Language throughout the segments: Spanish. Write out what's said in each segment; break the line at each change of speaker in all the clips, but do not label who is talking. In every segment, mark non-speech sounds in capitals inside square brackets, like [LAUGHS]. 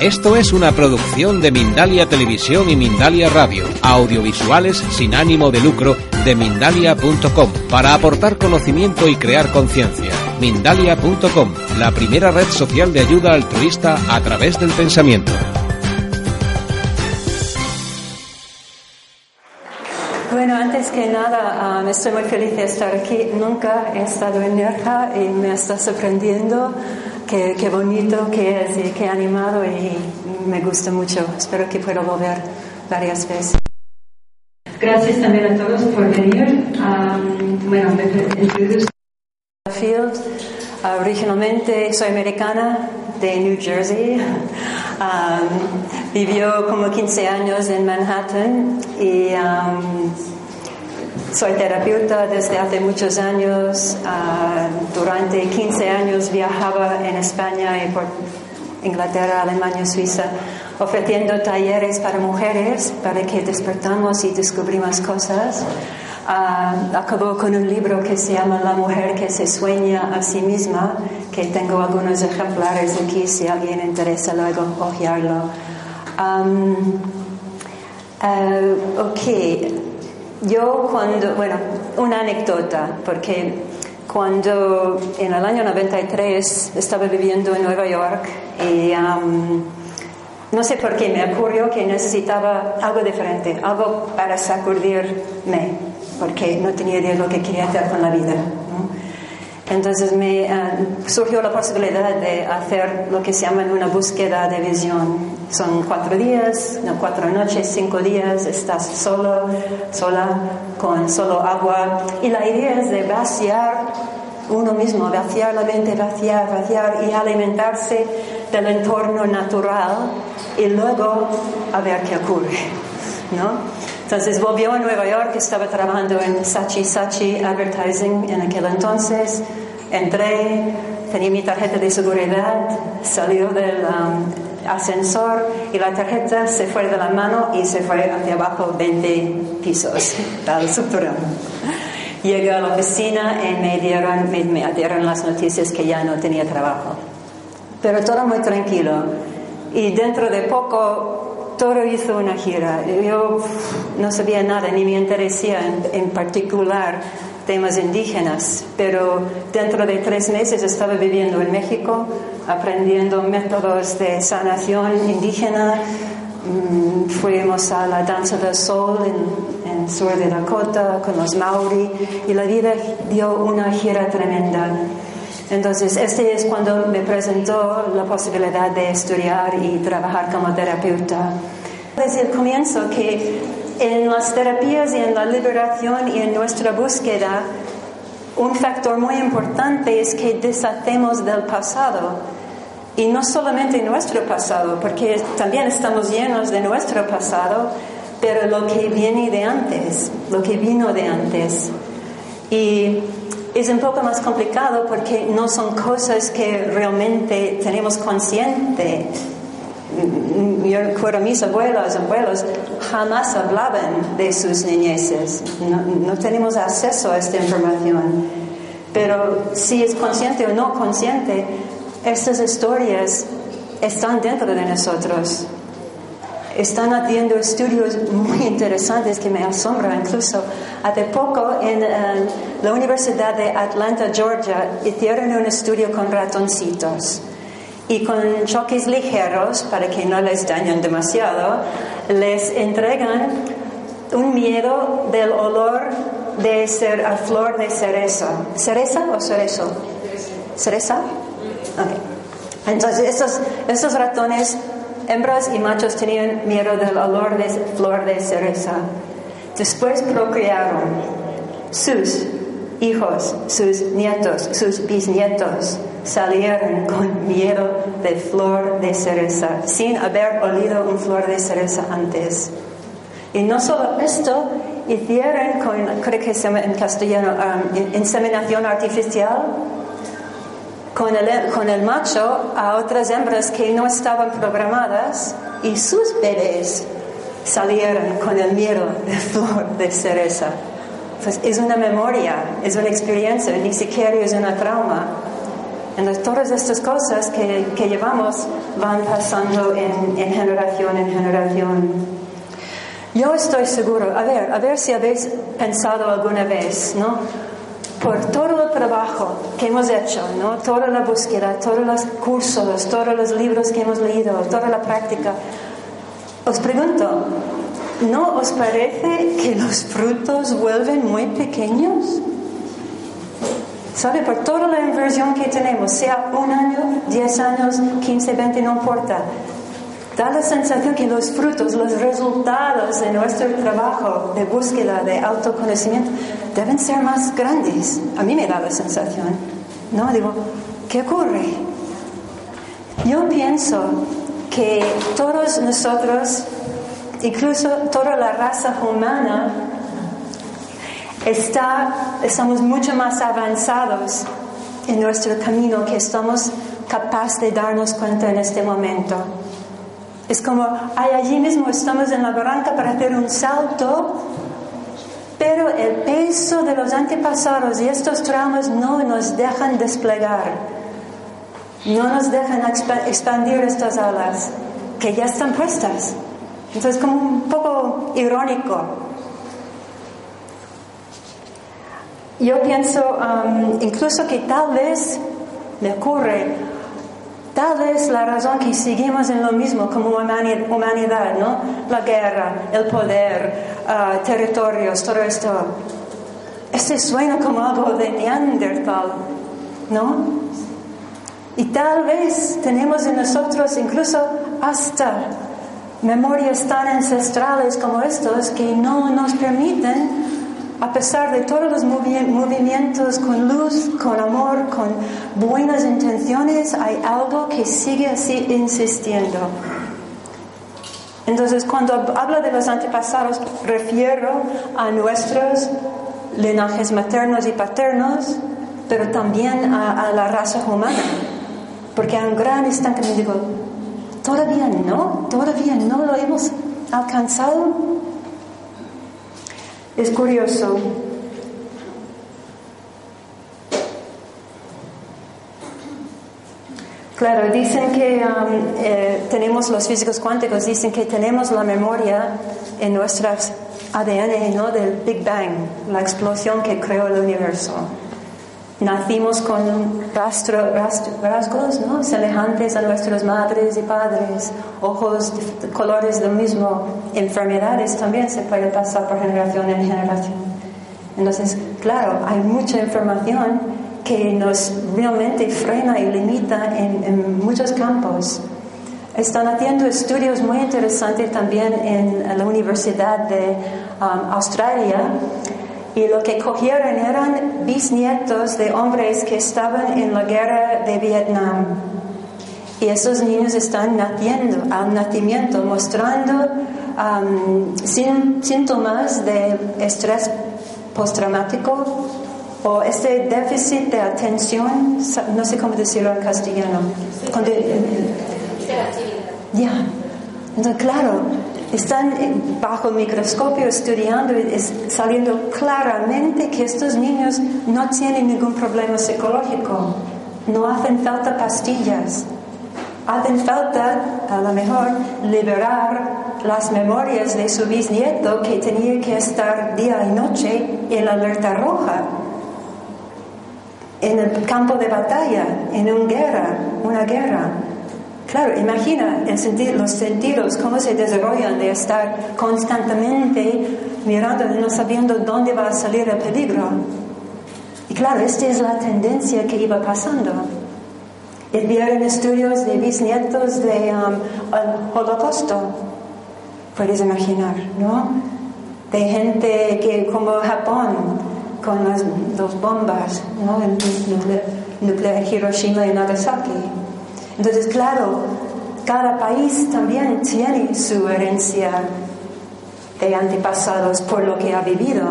esto es una producción de Mindalia Televisión y Mindalia Radio, audiovisuales sin ánimo de lucro de mindalia.com, para aportar conocimiento y crear conciencia. Mindalia.com, la primera red social de ayuda altruista a través del pensamiento.
Bueno, antes que nada, me estoy muy feliz de estar aquí. Nunca he estado en Nerja y me está sorprendiendo qué, qué, bonito que es y qué animado y me gusta mucho. Espero que pueda volver varias veces. Gracias también a todos por venir. Um, bueno, me. Field. originalmente soy americana de New Jersey. Um, vivió como 15 años en Manhattan y um, soy terapeuta desde hace muchos años. Ah, durante 15 años viajaba en España y por Inglaterra, Alemania, Suiza, ofreciendo talleres para mujeres para que despertamos y descubrimos cosas. Ah, acabó con un libro que se llama La mujer que se sueña a sí misma, que tengo algunos ejemplares aquí si alguien interesa luego ojearlo. Um, uh, ok, yo cuando, bueno, una anécdota, porque cuando en el año 93 estaba viviendo en Nueva York y um, no sé por qué me ocurrió que necesitaba algo diferente, algo para sacudirme, porque no tenía idea de lo que quería hacer con la vida. Entonces me uh, surgió la posibilidad de hacer lo que se llama una búsqueda de visión. Son cuatro días, no, cuatro noches, cinco días, estás solo, sola, con solo agua. Y la idea es de vaciar uno mismo, vaciar la mente, vaciar, vaciar y alimentarse del entorno natural y luego a ver qué ocurre. ¿no? Entonces volvió a Nueva York, estaba trabajando en Sachi Sachi Advertising en aquel entonces. Entré, tenía mi tarjeta de seguridad, salió del um, ascensor y la tarjeta se fue de la mano y se fue hacia abajo 20 pisos al subterráneo. Llegué a la oficina y me dieron, me, me dieron las noticias que ya no tenía trabajo. Pero todo muy tranquilo. Y dentro de poco todo hizo una gira. Yo no sabía nada, ni me interesaba en, en particular temas indígenas, pero dentro de tres meses estaba viviendo en México, aprendiendo métodos de sanación indígena. Mm, fuimos a la danza del sol en, en sur de Dakota con los Maori y la vida dio una gira tremenda. Entonces, este es cuando me presentó la posibilidad de estudiar y trabajar como terapeuta. Desde el comienzo que en las terapias y en la liberación y en nuestra búsqueda, un factor muy importante es que deshacemos del pasado. Y no solamente nuestro pasado, porque también estamos llenos de nuestro pasado, pero lo que viene de antes, lo que vino de antes. Y es un poco más complicado porque no son cosas que realmente tenemos consciente yo recuerdo mis abuelos, abuelos jamás hablaban de sus niñeces. No, tenemos acceso a esta información. Pero si es consciente o no consciente, estas historias están dentro de nosotros. Están haciendo estudios muy interesantes que me asombran. Incluso hace poco en eh, la Universidad de Atlanta, Georgia, hicieron un estudio con ratoncitos y con choques ligeros para que no les dañen demasiado, les entregan un miedo del olor de ser a flor de cereza. ¿Cereza o cerezo? ¿Cereza? Entonces, estos, estos ratones, hembras y machos, tenían miedo del olor de flor de cereza. Después procrearon sus hijos, sus nietos, sus bisnietos salieron con miedo de flor de cereza, sin haber olido un flor de cereza antes. Y no solo esto, hicieron con, creo que se llama en castellano, um, inseminación artificial, con el, con el macho a otras hembras que no estaban programadas y sus bebés salieron con el miedo de flor de cereza. Pues es una memoria, es una experiencia, ni siquiera es una trauma. Entonces, todas estas cosas que, que llevamos van pasando en, en, generación en generación. Yo estoy seguro, a ver, a ver si habéis pensado alguna vez, ¿no? Por todo el trabajo que hemos hecho, ¿no? Toda la búsqueda, todos los cursos, todos los libros que hemos leído, toda la práctica. Os pregunto, ¿no os parece que los frutos vuelven muy pequeños? ¿Sabe? Por toda la inversión que tenemos, sea un año, diez años, quince, veinte, no importa. Da la sensación que los frutos, los resultados de nuestro trabajo de búsqueda de autoconocimiento deben ser más grandes. A mí me da la sensación. ¿No? Digo, ¿qué ocurre? Yo pienso que todos nosotros, incluso toda la raza humana, está, estamos mucho más avanzados en nuestro camino que estamos capaces de darnos cuenta en este momento. Es como, allí mismo estamos en la barranca para hacer un salto, pero el peso de los antepasados y estos traumas no nos dejan desplegar, no nos dejan expandir estas alas que ya están puestas. Entonces, como un poco irónico. Yo pienso um, incluso que tal vez me ocurre Tal vez la razón que seguimos en lo mismo como humanidad, ¿no? La guerra, el poder, uh, territorios, todo esto. Este suena como algo de Neandertal, ¿no? Y tal vez tenemos en nosotros incluso hasta memorias tan ancestrales como estos que no nos permiten a pesar de todos los movimientos con luz, con amor, con buenas intenciones, hay algo que sigue así insistiendo. Entonces, cuando hablo de los antepasados, refiero a nuestros linajes maternos y paternos, pero también a, la raza humana. Porque hay un gran instante me digo, todavía no, todavía no lo hemos alcanzado. Es curioso. Claro, dicen que um, eh, tenemos, los físicos cuánticos dicen que tenemos la memoria en nuestras ADN ¿no? del Big Bang, la explosión que creó el universo. Nacimos con rastro, rasgos ¿no? semejantes a nuestras madres y padres, ojos, colores del mismo, enfermedades también se pueden pasar por generación en generación. Entonces, claro, hay mucha información que nos realmente frena y limita en, muchos campos. Están haciendo estudios muy interesantes también en la Universidad de um, Australia y lo que cogieron eran bisnietos de hombres que estaban en la guerra de Vietnam. Y esos niños están naciendo, al nacimiento, mostrando um, síntomas de estrés postraumático o este déficit de atención, no sé cómo decirlo en castellano. Ya. Entonces, claro, están bajo el microscopio estudiando y saliendo claramente que estos niños no tienen ningún problema psicológico, no hacen falta pastillas, hacen falta a lo mejor liberar las memorias de su bisnieto que tenía que estar día y noche en la alerta roja, en el campo de batalla, en una guerra, una guerra. Claro, imagina el los sentidos, cómo se desarrollan de estar constantemente mirando y no sabiendo dónde va a salir el peligro. Y claro, esta es la tendencia que iba pasando. Vieron estudios de bisnietos de um, holocausto, puedes imaginar, ¿no? De gente que como Japón, con las dos bombas, ¿no? en Hiroshima y Nagasaki. Entonces, claro, cada país también tiene su herencia de antepasados por lo que ha vivido.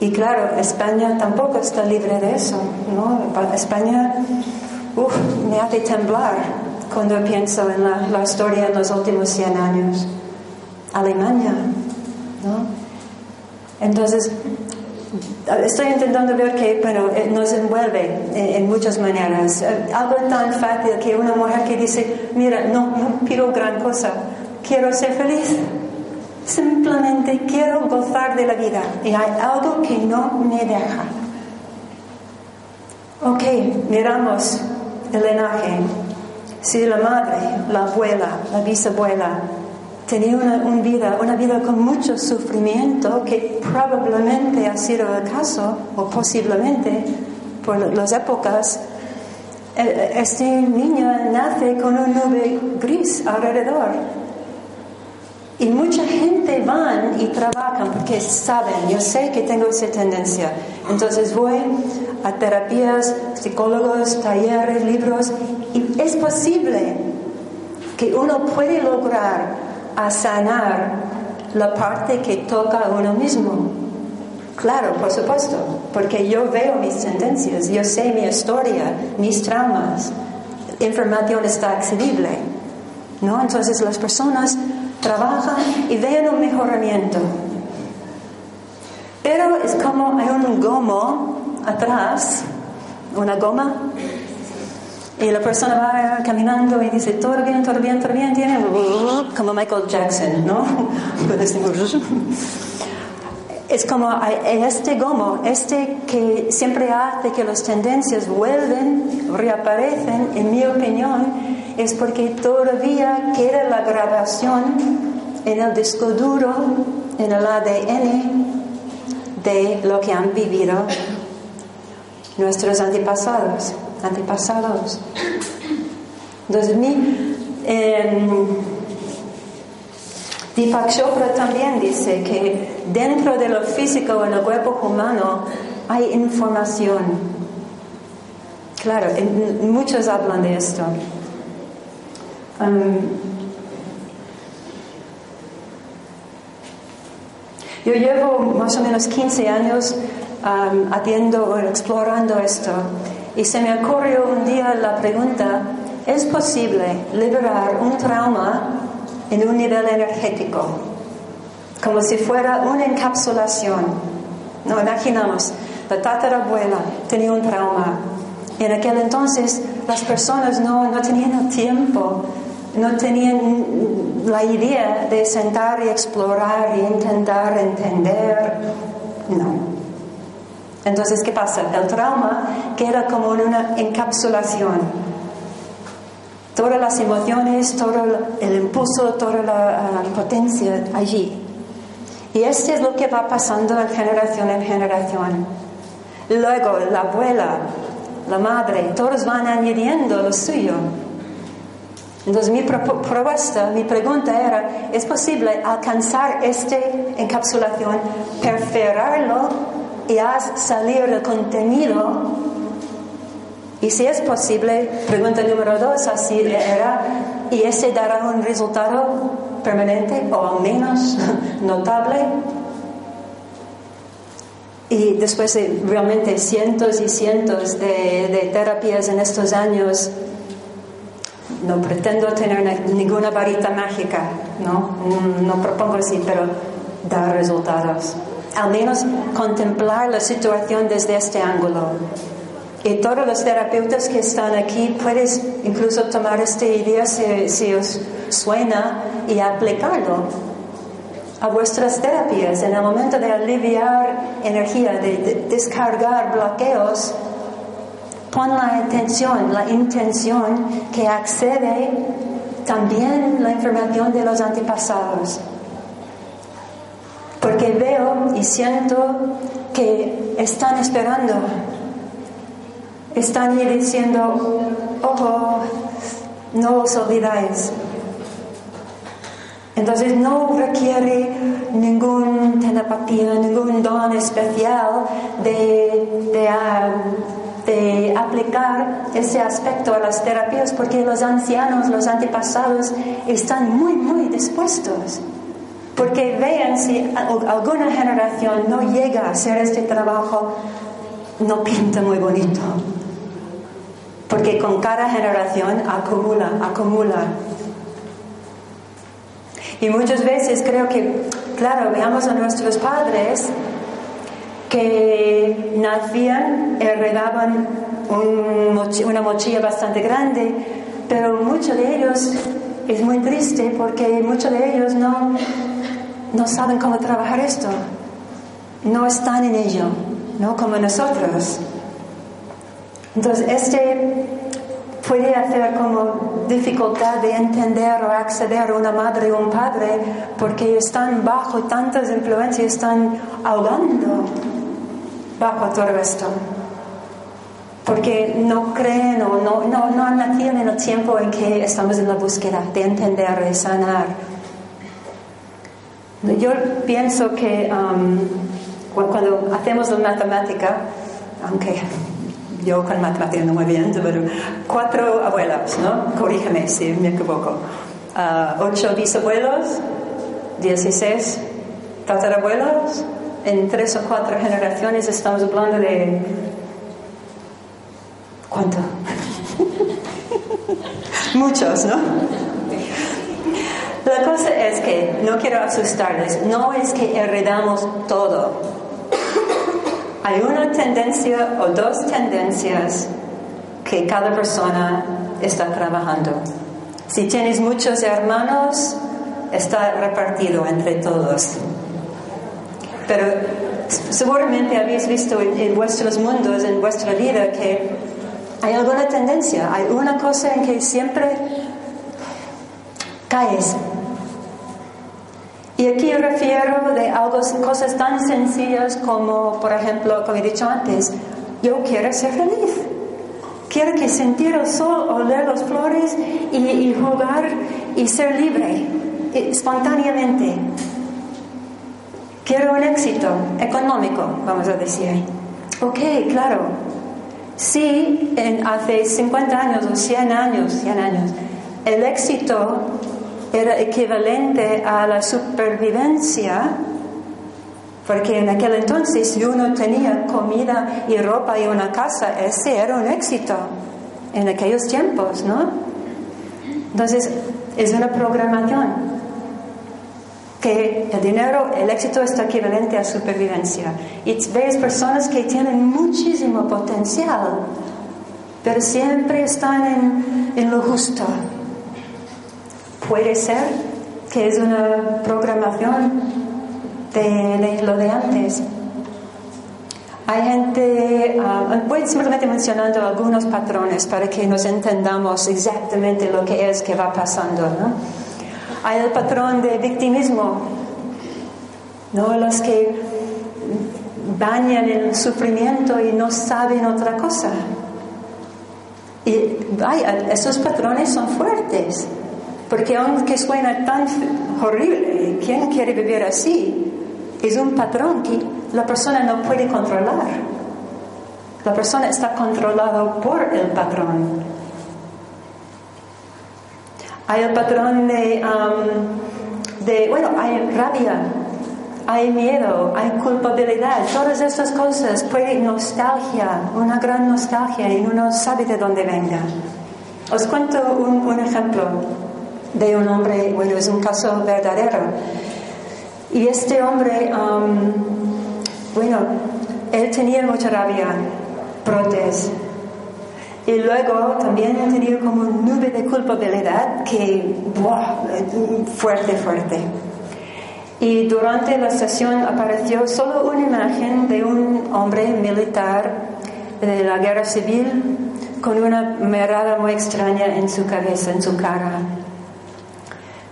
Y claro, España tampoco está libre de eso, ¿no? España me hace temblar cuando pienso en la, la, historia en los últimos 100 años. Alemania, ¿no? Entonces, estoy intentando ver que bueno, eh, nos envuelve en, muchas maneras. Eh, algo tan fácil que una mujer que dice, mira, no, no pido gran cosa, quiero ser feliz. Simplemente quiero gozar de la vida y hay algo que no me deja. Ok, miramos el linaje. Si la madre, la abuela, la bisabuela tenía una, vida, una vida con mucho sufrimiento que probablemente ha sido el caso, o posiblemente por las épocas, eh, este niño nace con una nube gris alrededor. Y mucha gente van y trabajan porque saben, yo sé que tengo esa tendencia. Entonces voy a terapias, psicólogos, talleres, libros, y es posible que uno puede lograr a sanar la parte que toca a uno mismo. Claro, por supuesto, porque yo veo mis tendencias, yo sé mi historia, mis traumas, información está accesible, ¿no? Entonces las personas trabajan y ven un mejoramiento. Pero es como hay un gomo atrás, una goma y la persona va caminando y dice, todo bien, todo bien, todo bien, tiene como Michael Jackson, ¿no? [LAUGHS] Es como este gomo, este que siempre hace que las tendencias vuelven, reaparecen, en mi opinión, es porque todavía queda la grabación en el disco duro, en el ADN de lo que han vivido nuestros antepasados antepasados. Entonces, mi, eh, Deepak Chopra también dice que dentro de lo físico en el cuerpo humano hay información. Claro, muchos hablan de esto. yo llevo más o menos 15 años um, haciendo explorando esto y se me ocurrió un día la pregunta, ¿es posible liberar un trauma en un nivel energético? Como si fuera una encapsulación. No, imaginamos, la tatarabuela tenía un trauma. En aquel entonces las personas no, no tenían el tiempo, no tenían la idea de sentar y explorar y intentar entender. No. Entonces, ¿qué pasa? El trauma queda como en una encapsulación. Todas las emociones, todo el impulso, toda la, potencia allí. Y esto es lo que va pasando de generación en generación. Luego, la abuela, la madre, todos van añadiendo lo suyo. Entonces mi propuesta, mi pregunta era, ¿es posible alcanzar esta encapsulación, perforarlo y haz salir el contenido. Y si es posible, pregunta número dos, así era, y ese dará un resultado permanente o al menos [LAUGHS] notable. Y después de realmente cientos y cientos de, terapias en estos años, no pretendo tener ninguna varita mágica, ¿no? No propongo así, pero da resultados al menos contemplar la situación desde este ángulo. Y todos los terapeutas que están aquí, puedes incluso tomar esta idea si, os suena y aplicarlo a vuestras terapias. En el momento de aliviar energía, de, descargar bloqueos, pon la intención, la intención que accede también la información de los antepasados porque veo y siento que están esperando, están diciendo, ojo, no os olvidáis. Entonces no requiere ningún telepatía, ningún don especial de, de aplicar ese aspecto a las terapias porque los ancianos, los antepasados están muy, muy dispuestos. Porque vean si alguna generación no llega a hacer este trabajo, no pinta muy bonito. Porque con cada generación acumula, acumula. Y muchas veces creo que, claro, veamos a nuestros padres que nacían, heredaban una mochila bastante grande, pero muchos de ellos es muy triste porque muchos de ellos no, no saben cómo trabajar esto, no están en ello, no como nosotros. Entonces, este puede hacer como dificultad de entender o acceder a una madre o un padre porque están bajo tantas influencias, están ahogando bajo todo esto. Porque no creen o no, no, no han nacido en el tiempo en que estamos en la búsqueda de entender, de sanar. Yo pienso que um, cuando hacemos la matemática, aunque yo con matemática no muy bien, pero cuatro abuelas, ¿no? Corrígeme si me equivoco. Uh, ocho bisabuelos, dieciséis tatarabuelos, en tres o cuatro generaciones estamos hablando de... ¿Cuánto? [LAUGHS] Muchos, ¿no? La cosa es que, no quiero asustarles, no es que heredamos todo. Hay una tendencia o dos tendencias que cada persona está trabajando. Si tienes muchos hermanos, está repartido entre todos. Pero seguramente habéis visto en, vuestros mundos, en vuestra vida, que hay alguna tendencia, hay una cosa en que siempre caes. Y aquí refiero de algo, cosas tan sencillas como, por ejemplo, como he dicho antes, yo quiero ser feliz. Quiero que sentir el sol, oler las flores y, y jugar y ser libre, espontáneamente. Quiero un éxito económico, vamos a decir. Ok, claro. Si en hace 50 años o 100 años, 100 años, el éxito era equivalente a la supervivencia, porque en aquel entonces si uno tenía comida y ropa y una casa, ese era un éxito en aquellos tiempos, ¿no? Entonces, es una programación que el dinero, el éxito está equivalente a supervivencia. Y ves personas que tienen muchísimo potencial, pero siempre están en, en lo justo. Puede ser que es una programación de, lo de antes. Hay gente, uh, voy simplemente mencionando algunos patrones para que nos entendamos exactamente lo que es que va pasando. ¿no? Hay el patrón de victimismo, ¿no? los que bañan el sufrimiento y no saben otra cosa. Y esos patrones son fuertes, porque aunque suena tan horrible, ¿quién quiere vivir así? Es un patrón que la persona no puede controlar. La persona está controlada por el patrón. Hay el patrón de, de, bueno, hay rabia, hay miedo, hay culpabilidad, todas estas cosas, puede nostalgia, una gran nostalgia y uno sabe de dónde venga. Os cuento un, ejemplo de un hombre, bueno, es un caso verdadero. Y este hombre, bueno, él tenía mucha rabia, protest, y luego también tenido como un nube de culpabilidad que, ¡buah! fuerte, fuerte. Y durante la sesión apareció solo una imagen de un hombre militar de la guerra civil con una mirada muy extraña en su cabeza, en su cara.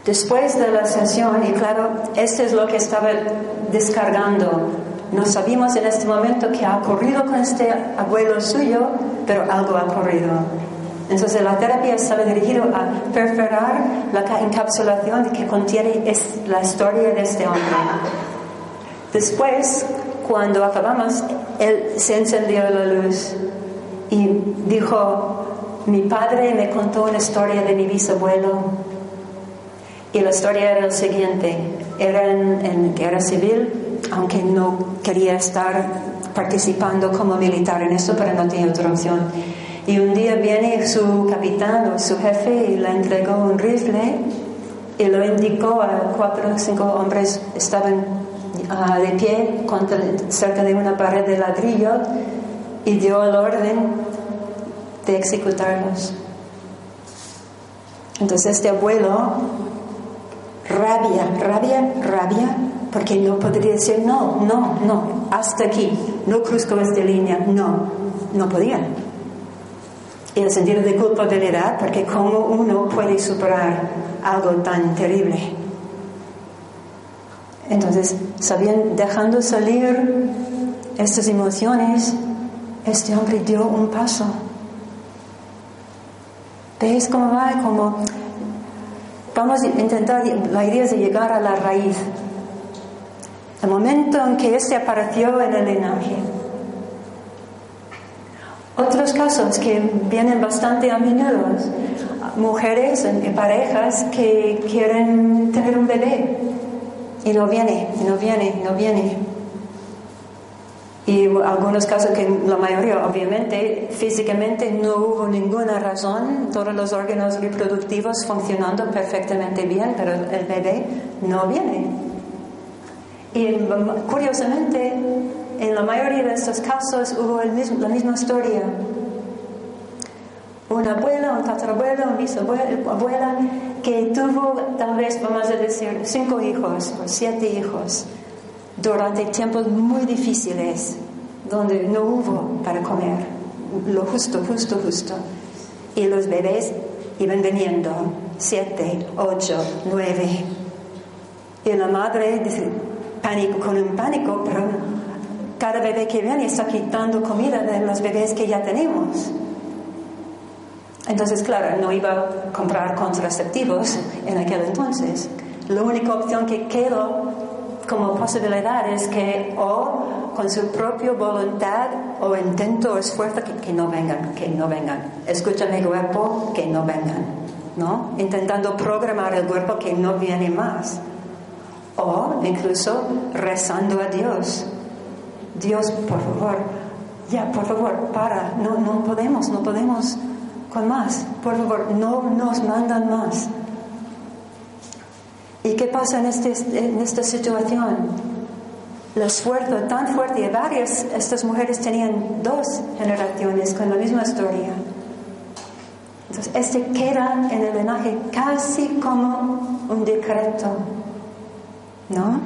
Después de la sesión, y claro, esto es lo que estaba descargando no sabemos en este momento qué ha ocurrido con este abuelo suyo, pero algo ha ocurrido. Entonces la terapia estaba dirigida a perforar la encapsulación que contiene la historia de este hombre. Después, cuando acabamos, él se encendió la luz y dijo, mi padre me contó una historia de mi bisabuelo y la historia era la siguiente, era en, guerra civil, aunque no quería estar participando como militar en eso, pero no tenía otra opción. Y un día viene su capitán o su jefe y le entregó un rifle y lo indicó a cuatro o cinco hombres estaban ah, de pie contra, cerca de una pared de ladrillo y dio el orden de ejecutarlos. Entonces este abuelo, rabia, rabia, rabia, porque no podría decir no, no, no, hasta aquí, no cruzco esta línea, no, no podía. Y el sentido de culpabilidad, porque cómo uno puede superar algo tan terrible. Entonces, sabiendo, dejando salir estas emociones, este hombre dio un paso. ¿Veis cómo va? Vamos a intentar, la idea de llegar a la raíz. El momento en que este apareció en el linaje. Otros casos que vienen bastante a menudo, mujeres en parejas que quieren tener un bebé y no viene, no viene, no viene. Y algunos casos que la mayoría, obviamente, físicamente no hubo ninguna razón, todos los órganos reproductivos funcionando perfectamente bien, pero el bebé no viene. Y curiosamente, en la mayoría de estos casos hubo el mismo, la misma historia. Una abuela, un tatarabuelo, una bisabuela que tuvo tal vez, vamos a decir, cinco hijos o siete hijos durante tiempos muy difíciles, donde no hubo para comer, lo justo, justo, justo. Y los bebés iban viniendo, siete, ocho, nueve. Y la madre dice, pánico, con un pánico, pero cada bebé que viene está quitando comida de los bebés que ya tenemos. Entonces, claro, no iba a comprar contraceptivos en aquel entonces. La única opción que quedó como posibilidad es que o con su propia voluntad o intento o esfuerzo que, no vengan, que no vengan. Escúchame cuerpo, que no vengan, ¿no? Intentando programar el cuerpo que no viene más. O incluso rezando a Dios. Dios, por favor, ya, por favor, para, no, no podemos, no podemos con más. Por favor, no nos mandan más. ¿Y qué pasa en, este, en esta situación? El esfuerzo tan fuerte, y varias, estas mujeres tenían dos generaciones con la misma historia. Entonces, este queda en el linaje casi como un decreto, ¿no?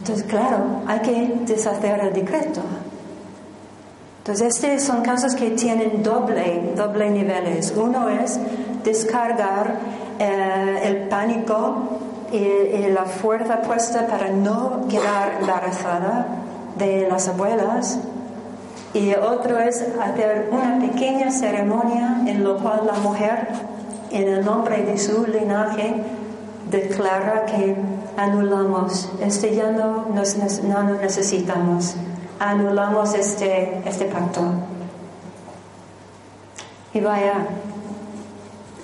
Entonces, claro, hay que deshacer el decreto. Entonces, estos son casos que tienen doble, doble niveles. Uno es descargar eh, el pánico y, la fuerza puesta para no quedar embarazada de las abuelas. Y otro es hacer una pequeña ceremonia en la cual la mujer, en el nombre de su linaje, declara que anulamos, este ya no, nos, no necesitamos anulamos este, este pacto. Y vaya,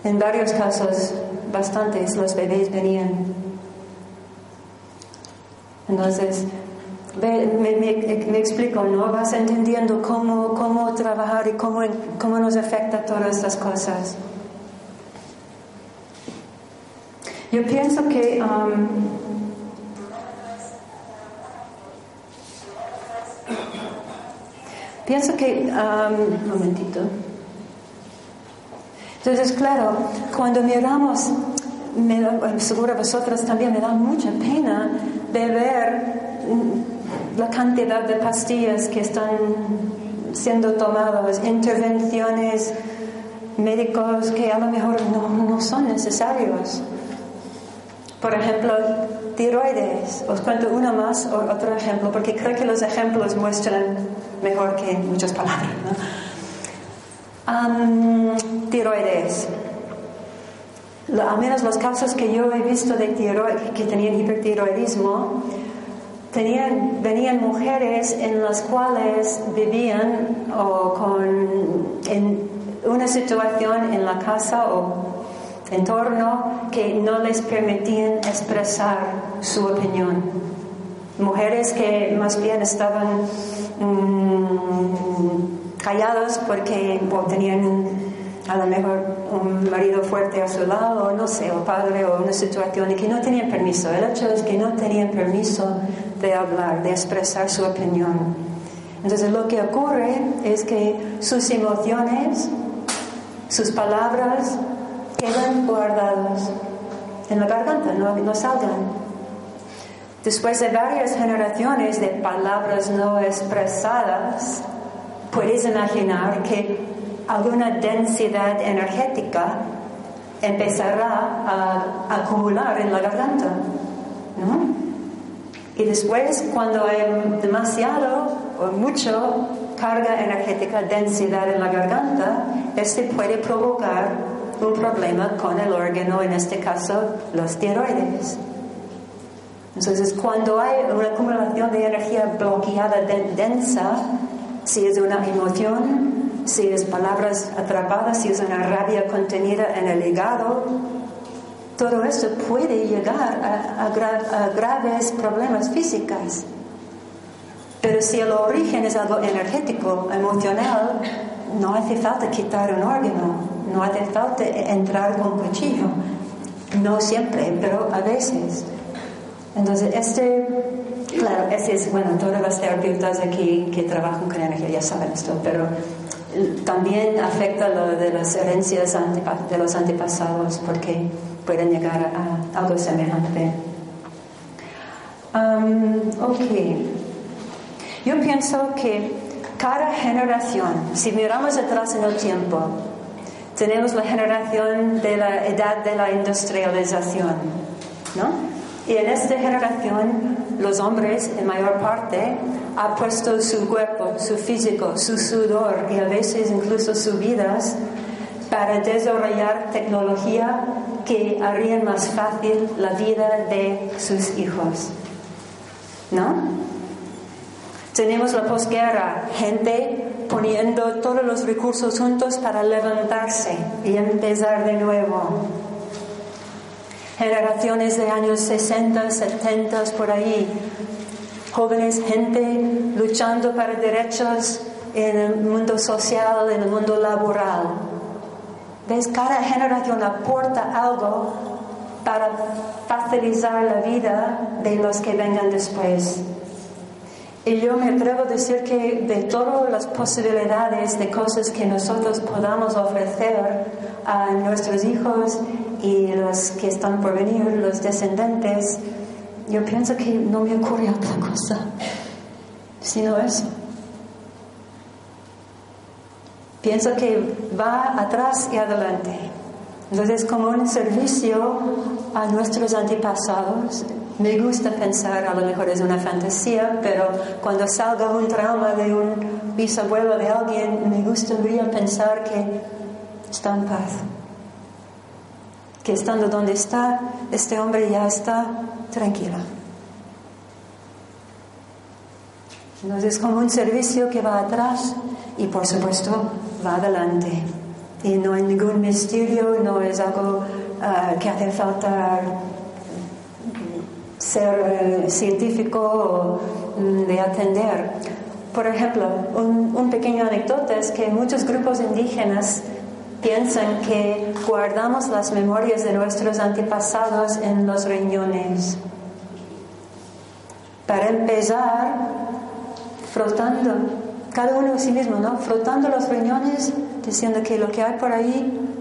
en varios casos, bastantes, los bebés venían. Entonces, me, explico, ¿no? Vas entendiendo cómo, cómo trabajar y cómo, cómo nos afecta todas estas cosas. Yo pienso que um, Pienso que, un momentito. Entonces, claro, cuando miramos, me da, seguro vosotros también me da mucha pena de ver la cantidad de pastillas que están siendo tomadas, intervenciones médicos que a lo mejor no, no son necesarios. Por ejemplo, tiroides. Os cuento uno más, o otro ejemplo, porque creo que los ejemplos muestran mejor que muchas palabras. Tiroides. Al menos los casos que yo he visto de tiroides, que tenían hipertiroidismo, tenían, venían mujeres en las cuales vivían o con, en una situación en la casa o entorno que no les permitían expresar su opinión. Mujeres que más bien estaban mm, calladas porque tenían a lo mejor un marido fuerte a su lado, o no sé, o padre, o una situación y que no tenían permiso. El hecho es que no tenían permiso de hablar, de expresar su opinión. Entonces lo que ocurre es que sus emociones, sus palabras quedan guardadas en la garganta, no, no salgan. Después de varias generaciones de palabras no expresadas, puedes imaginar que alguna densidad energética empezará a acumular en la garganta. ¿no? Y después, cuando hay demasiado o mucho carga energética, densidad en la garganta, este puede provocar un problema con el órgano, en este caso los tiroides. Entonces, cuando hay una acumulación de energía bloqueada densa, si es una emoción, si es palabras atrapadas, si es una rabia contenida en el hígado, todo eso puede llegar a, graves problemas físicos. Pero si el origen es algo energético, emocional, no hace falta quitar un órgano, no hace falta entrar con cuchillo. No siempre, pero a veces. Entonces, este, claro, ese es, bueno, todas las terapeutas aquí que trabajan con energía ya saben esto, pero también afecta lo de las herencias de los antepasados porque pueden llegar a algo semejante. Um, ok. Yo pienso que cada generación, si miramos atrás en el tiempo, tenemos la generación de la edad de la industrialización, ¿no? Y en esta generación, los hombres, en mayor parte, han puesto su cuerpo, su físico, su sudor y a veces incluso sus vidas para desarrollar tecnología que harían más fácil la vida de sus hijos. ¿No? Tenemos la posguerra, gente poniendo todos los recursos juntos para levantarse y empezar de nuevo generaciones de años 60, 70, por ahí, jóvenes, gente luchando para derechos en el mundo social, en el mundo laboral. ¿Ves? Cada generación aporta algo para facilitar la vida de los que vengan después. Y yo me atrevo a decir que de todas las posibilidades de cosas que nosotros podamos ofrecer a nuestros hijos y los que están por venir, los descendentes, yo pienso que no me ocurre otra cosa, sino eso. Pienso que va atrás y adelante. Entonces, como un servicio a nuestros antepasados, me gusta pensar, a lo mejor es una fantasía, pero cuando salga un trauma de un bisabuelo de alguien, me gustaría pensar que está en paz. Que estando donde está, este hombre ya está tranquilo. Entonces es como un servicio que va atrás y por supuesto va adelante. Y no hay ningún misterio, no es algo ah, que hace falta ser eh, científico mm, de atender. Por ejemplo, un, un pequeño anécdota es que muchos grupos indígenas piensan que guardamos las memorias de nuestros antepasados en los riñones. Para empezar, frotando, cada uno a sí mismo, ¿no? Frotando los riñones, diciendo que lo que hay por ahí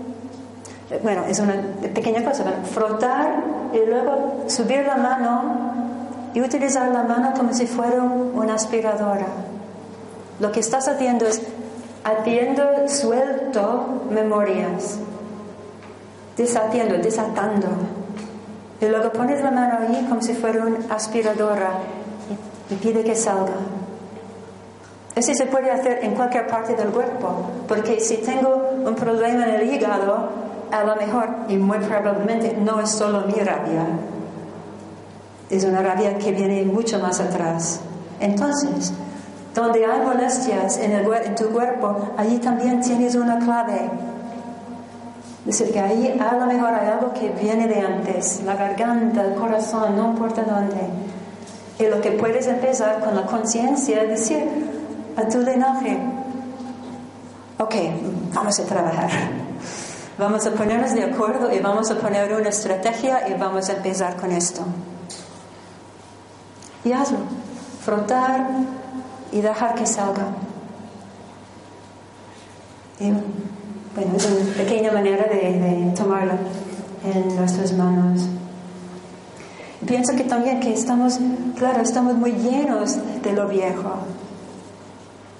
bueno, es una pequeña cosa, frotar y luego subir la mano y utilizar la mano como si fuera una aspiradora. Lo que estás haciendo es haciendo suelto memorias, deshaciendo, desatando. Y luego pones la mano ahí como si fuera una aspiradora y, y pide que salga. Eso se puede hacer en cualquier parte del cuerpo, porque si tengo un problema en el hígado, a lo mejor y muy probablemente no es solo mi rabia. Es una rabia que viene mucho más atrás. Entonces, donde hay molestias en, tu cuerpo, allí también tienes una clave. Es decir, que ahí a lo mejor hay algo que viene de antes, la garganta, el corazón, no importa dónde. Y lo que puedes empezar con la conciencia, decir a tu linaje, ok, vamos a trabajar. Vamos a ponernos de acuerdo y vamos a poner una estrategia y vamos a empezar con esto. Y hazlo. Frotar y dejar que salga. Bueno, es una pequeña manera de, de tomarlo en nuestras manos. Pienso que también que estamos, claro, estamos muy llenos de lo viejo.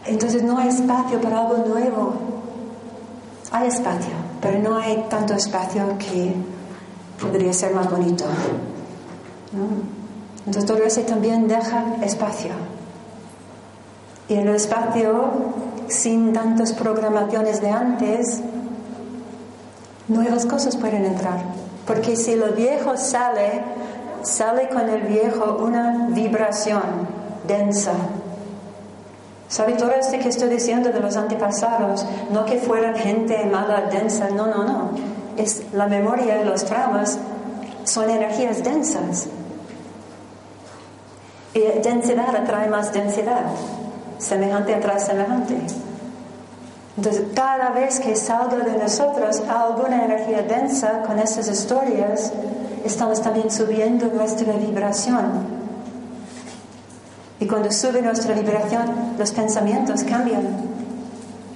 Entonces no hay espacio para algo nuevo. Hay espacio, pero no hay tanto espacio que podría ser más bonito. Entonces todo eso también deja espacio. Y en el espacio, sin tantas programaciones de antes, nuevas cosas pueden entrar. Porque si lo viejo sale, sale con el viejo una vibración densa. ¿Sabe todo esto que estoy diciendo de los antepasados? No que fueran gente mala, densa, no, no, no. Es la memoria y los traumas son energías densas. Y densidad atrae más densidad. Semejante atrae semejante. Entonces, cada vez que salga de nosotros alguna energía densa con estas historias, estamos también subiendo nuestra vibración. Y cuando sube nuestra vibración, los pensamientos cambian,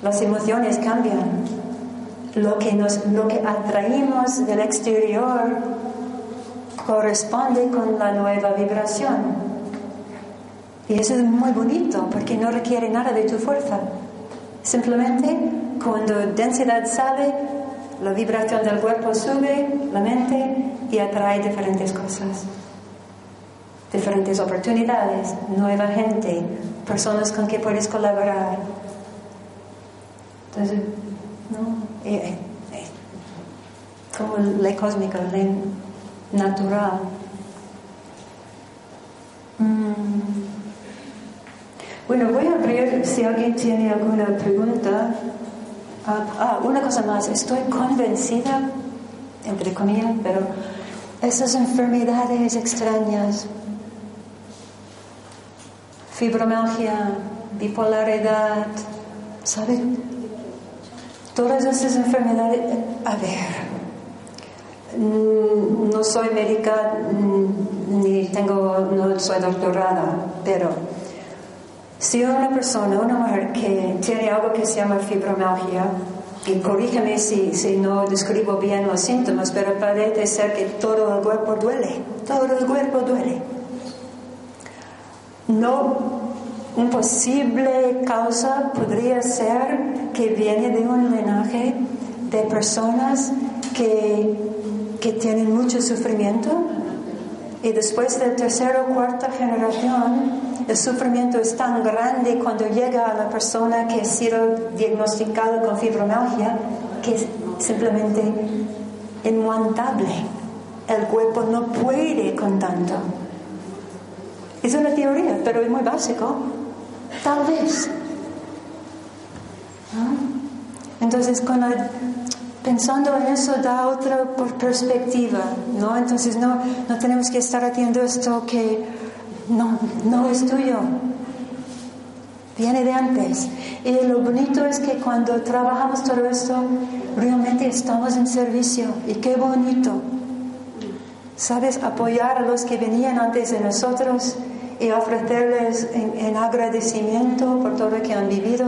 las emociones cambian. Lo que, nos, lo que atraímos del exterior corresponde con la nueva vibración. Y eso es muy bonito porque no requiere nada de tu fuerza. Simplemente cuando densidad sale, la vibración del cuerpo sube, la mente, y atrae diferentes cosas. Diferentes oportunidades, nueva gente, personas con que puedes colaborar. Entonces, ¿no? Eh, eh, eh, como ley cósmica, ley natural. Mm. Bueno, voy a abrir si alguien tiene alguna pregunta. Ah, ah, una cosa más, estoy convencida, entre comillas, pero esas enfermedades extrañas, fibromialgia, bipolaridad, ¿sabe? Todas esas enfermedades, a ver, mm, no soy médica mm, ni tengo, no soy doctorada, pero si una persona, una mujer que tiene algo que se llama fibromialgia, y corrígeme si, si no describo bien los síntomas, pero parece ser que todo el cuerpo duele, todo el cuerpo duele. No, una posible causa podría ser que viene de un linaje de personas que, que tienen mucho sufrimiento y después de tercera o cuarta generación el sufrimiento es tan grande cuando llega a la persona que ha sido diagnosticada con fibromialgia que es simplemente inmontable. El cuerpo no puede con tanto. Es una teoría, pero es muy básico. Tal vez. Entonces, pensando en eso da otra perspectiva, ¿no? Entonces, no, no tenemos que estar haciendo esto que no, no es tuyo. Viene de antes. Y lo bonito es que cuando trabajamos todo esto, realmente estamos en servicio. Y qué bonito. ¿Sabes? Apoyar a los que venían antes de nosotros y ofrecerles en, agradecimiento por todo lo que han vivido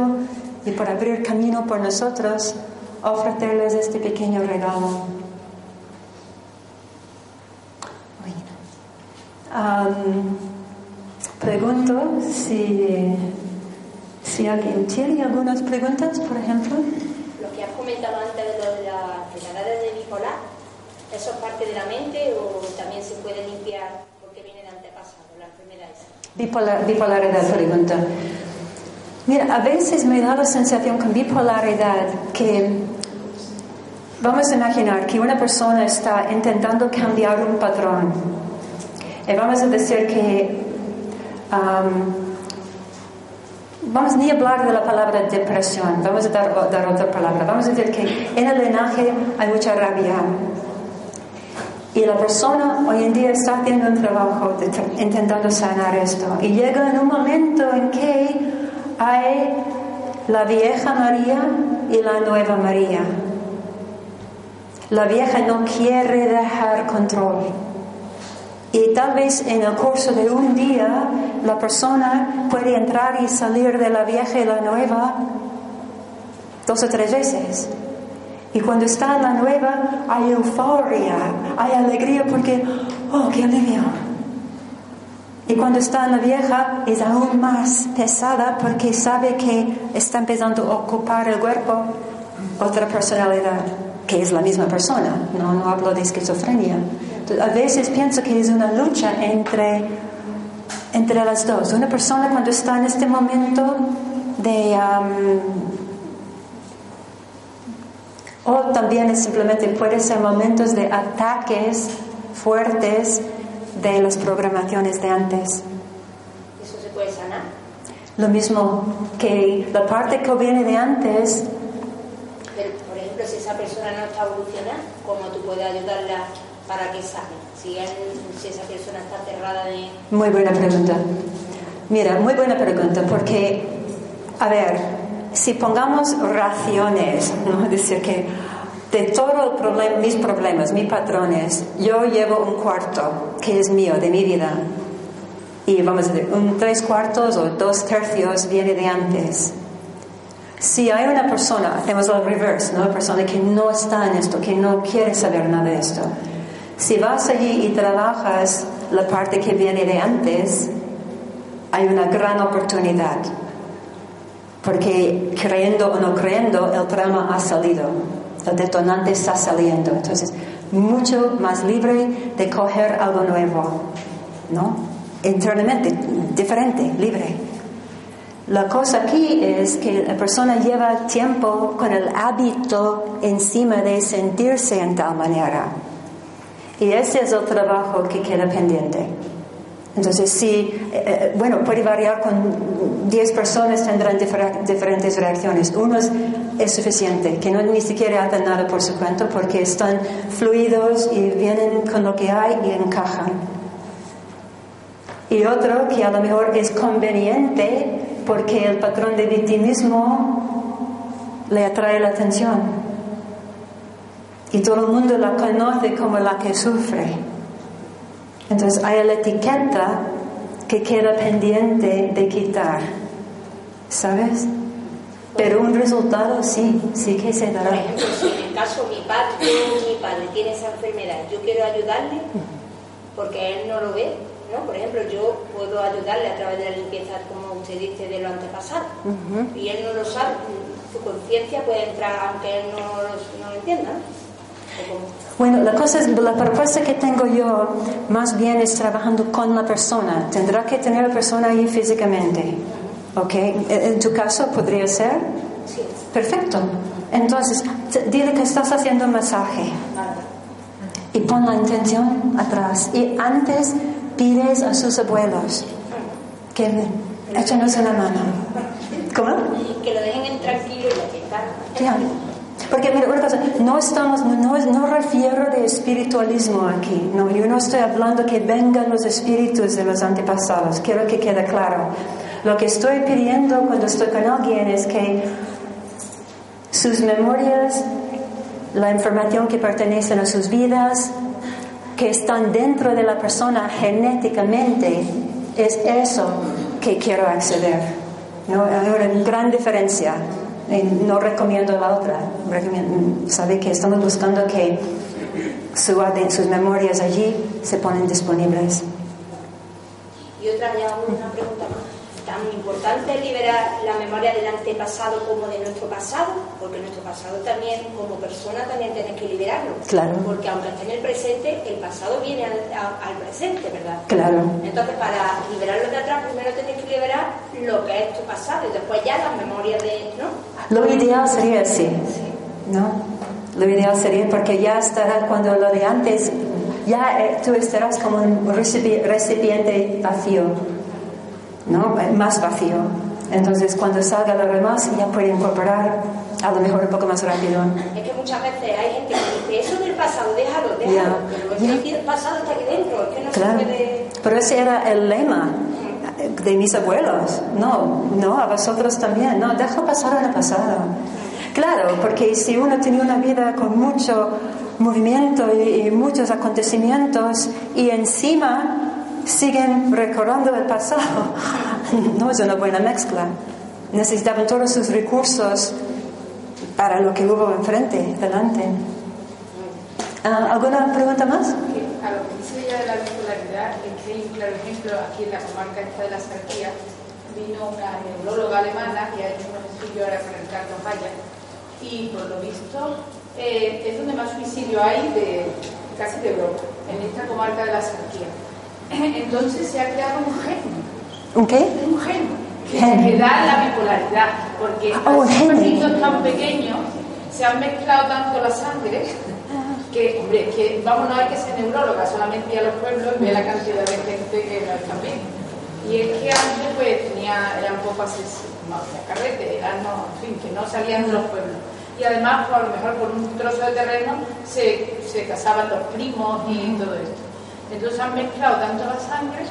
y por abrir camino por nosotros, ofrecerles este pequeño regalo. Pregunto si, si alguien tiene algunas preguntas, por ejemplo.
Lo que has comentado antes de, lo de las enfermedades de bipolar, ¿eso es parte de la mente o también se puede limpiar porque viene de antepasado la enfermedad
Bipolar, bipolaridad, pregunta. Mira, a veces me da la sensación con bipolaridad que vamos a imaginar que una persona está intentando cambiar un patrón Y vamos a decir que, um, vamos ni a hablar de la palabra depresión, vamos a dar, dar otra palabra. Vamos a decir que en el linaje hay mucha rabia. Y la persona hoy en día está haciendo un trabajo intentando sanar esto. Y llega en un momento en que hay la vieja María y la nueva María. La vieja no quiere dejar control. Y tal vez en el curso de un día la persona puede entrar y salir de la vieja y la nueva dos o tres veces. Y cuando está en la nueva hay euforia, hay alegría porque, oh, qué alivio. Y cuando está en la vieja es aún más pesada porque sabe que está empezando a ocupar el cuerpo otra personalidad, que es la misma persona. No, no hablo de esquizofrenia. A veces pienso que es una lucha entre, entre las dos. Una persona cuando está en este momento de... um, o también es simplemente puede ser momentos de ataques fuertes de las programaciones de antes.
Eso se puede sanar.
Lo mismo que la parte que viene de antes,
Pero, por ejemplo, si esa persona no está evolucionada, ¿cómo tú puedes ayudarla para que sane? Si, él- si esa persona está cerrada de...
muy buena pregunta. Mira, muy buena pregunta, porque, a ver, si pongamos raciones, ¿no? [LAUGHS] Decir, que de todos mis problemas, mis patrones, yo llevo un cuarto que es mío, de mi vida. Y vamos a decir, un tres cuartos o dos tercios viene de antes. Si hay una persona, hacemos el reverse. Una persona que no está en esto, que no quiere saber nada de esto. Si vas allí y trabajas la parte que viene de antes, hay una gran oportunidad. Porque creyendo o no creyendo, el trauma ha salido, el detonante está saliendo. Entonces, mucho más libre de coger algo nuevo, ¿no? Internamente, diferente, libre. La cosa aquí es que la persona lleva tiempo con el hábito encima de sentirse en tal manera. Y ese es el trabajo que queda pendiente. Entonces, sí, eh, eh, bueno, puede variar con 10 personas, tendrán difer- diferentes reacciones. Unos es suficiente, que no ni siquiera hacen nada por su cuenta porque están fluidos y vienen con lo que hay y encajan. Y otro que a lo mejor es conveniente porque el patrón de victimismo le atrae la atención. Y todo el mundo la conoce como la que sufre. Entonces hay la etiqueta que queda pendiente de quitar. ¿Sabes? Pero un resultado sí, sí que se
Por
dará.
ejemplo, si en el caso mi padre, mi padre tiene esa enfermedad, yo quiero ayudarle porque él no lo ve, ¿no? Por ejemplo, yo puedo ayudarle a través de la limpieza, como usted dice, de lo antepasado. Y él no lo sabe, su conciencia puede entrar aunque él no lo, no lo entienda.
Bueno, la cosa es, la propuesta que tengo yo más bien es trabajando con la persona. Tendrá que tener la persona ahí físicamente. ¿Ok? En tu caso podría ser.
Sí,
Perfecto. Entonces, dile que estás haciendo un masaje y pon la intención atrás. Y antes pides a sus abuelos que échanos una mano. ¿Cómo?
que lo dejen en tranquilo y que está.
Porque mira, una cosa, no estamos, no, refiero de espiritualismo aquí, no, yo no estoy hablando que vengan los espíritus de los antepasados, quiero que quede claro. Lo que estoy pidiendo cuando estoy con alguien es que sus memorias, la información que pertenecen a sus vidas, que están dentro de la persona genéticamente, es eso que quiero acceder. ¿no? Hay una gran diferencia. No recomiendo la otra. Sabe que estamos buscando que sus memorias allí se ponen disponibles.
Y otra ya una pregunta más. Tan importante es liberar la memoria del antepasado como de nuestro pasado, porque nuestro pasado también, como persona, también tenés que liberarlo.
Claro.
Porque aunque esté en el presente, el pasado viene al, a- al presente, ¿verdad?
Claro.
Entonces, para liberarlo de atrás, primero tenés que liberar lo que es tu pasado y después ya las memorias de. ¿no?
Lo ideal sería así, ¿no? Lo ideal sería porque ya estará cuando lo de antes ya eh, tú estarás como un recipi- recipiente vacío, ¿no? Más vacío. Entonces, cuando salga lo demás, ya puede incorporar a lo mejor un poco más rápido.
Es que muchas veces hay gente que dice, eso del pasado, déjalo, déjalo.
Ya,
Pero que el pasado está aquí dentro, es que no
Claro.
se puede...
Pero ese era el lema de mis abuelos. No, no, a vosotros también. No, deja pasar en el pasado. Claro, porque si uno tiene una vida con mucho movimiento y, y muchos acontecimientos y encima siguen recordando el pasado, [LAUGHS] no es una buena mezcla. Necesitaban todos sus recursos para lo que hubo enfrente, delante. Ah, ¿Alguna pregunta más?
a lo que dice ella de la bipolaridad, que hay un claro ejemplo aquí en la comarca esta de la Sarquía, vino una neuróloga alemana que ha hecho un estudio ahora con el Carlos Valla, y por lo visto eh, es donde más suicidio hay de casi de Europa, en esta comarca de la Sarquía. [LAUGHS] Entonces se ha creado un gen,
¿Un qué?
un gen que, da la bipolaridad, porque
Oh,
a esos
gen.
perritos tan pequeños se han mezclado tanto la sangre que, hombre, que vamos, no hay que ser neuróloga, solamente ir a los pueblos y ver la cantidad de gente que no está bien. Y es que antes pues tenía, era un poco asesino, no carrete, era, no, en fin, que no salían de los pueblos. Y además, pues, a lo mejor por un trozo de terreno se, se casaban los primos y todo esto. Entonces han mezclado tanto la sangre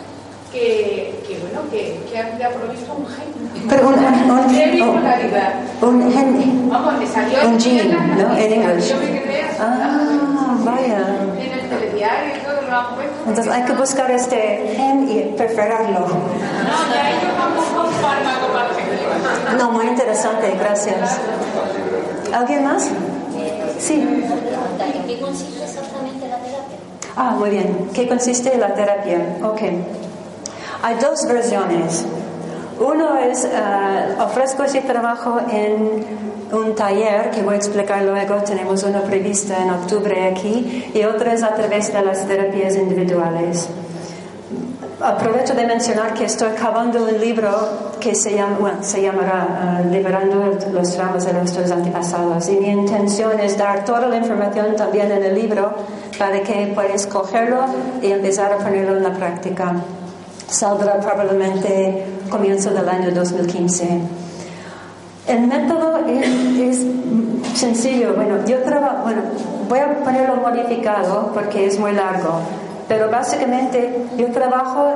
que, que bueno, que, que han provisto un gen.
Pero un, un,
de
un,
bipolaridad.
un gen.
Vamos, me salió
Un
aquí en
gene,
la
¿no? En inglés.
Yo me quedé asustada.
Ah, vaya.
En el telediario y todo lo han puesto.
Entonces hay que buscar este gen y perforarlo.
No, ya ellos un fármaco para
No, muy interesante, gracias. ¿Alguien más? Sí.
¿En qué consiste terapia?
Ah, muy bien. ¿Qué consiste la terapia? Ok. Hay dos versiones. Uno es, eh, ofrezco ese trabajo en un taller que voy a explicar luego, tenemos uno previsto en octubre aquí, y otro es a través de las terapias individuales. Aprovecho de mencionar que estoy acabando un libro que se, llama, bueno, se llamará eh, Liberando los traumas de nuestros antepasados. Y mi intención es dar toda la información también en el libro para que puedas cogerlo y empezar a ponerlo en la práctica. Saldrá probablemente comienzo del año 2015. El método es, es sencillo. Bueno, yo trabajo, bueno, voy a ponerlo modificado porque es muy largo, pero básicamente yo trabajo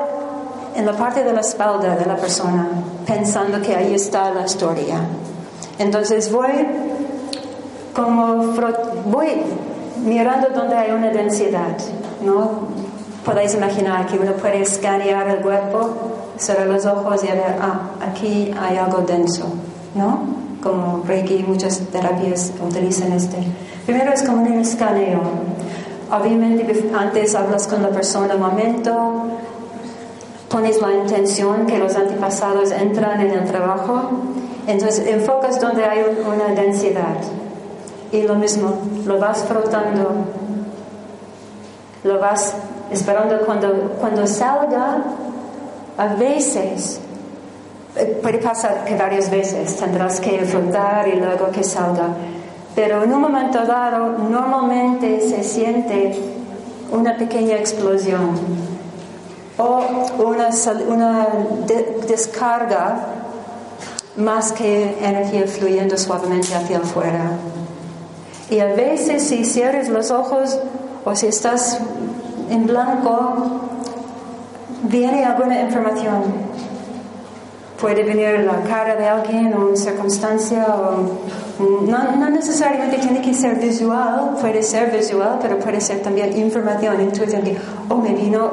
en la parte de la espalda de la persona, pensando que ahí está la historia. Entonces voy como voy mirando donde hay una densidad, ¿no? Podéis imaginar que uno puede escanear el cuerpo, cerrar los ojos y ver, ah, aquí hay algo denso, ¿no? Como Reiki, muchas terapias utilizan este. Primero es como un escaneo. Obviamente antes hablas con la persona un momento, pones la intención que los antepasados entran en el trabajo, entonces enfocas donde hay un- una densidad. Y lo mismo, lo vas frotando, lo vas esperando cuando, cuando salga, a veces, eh, puede pasar que varias veces tendrás que frotar y luego que salga, pero en un momento dado normalmente se siente una pequeña explosión o una, una de- descarga más que energía fluyendo suavemente hacia afuera. Y a veces si cierres los ojos o si estás en blanco, viene alguna información. Puede venir la cara de alguien o una circunstancia o no, no necesariamente tiene que ser visual, puede ser visual, pero puede ser también información, intuición que, oh, me vino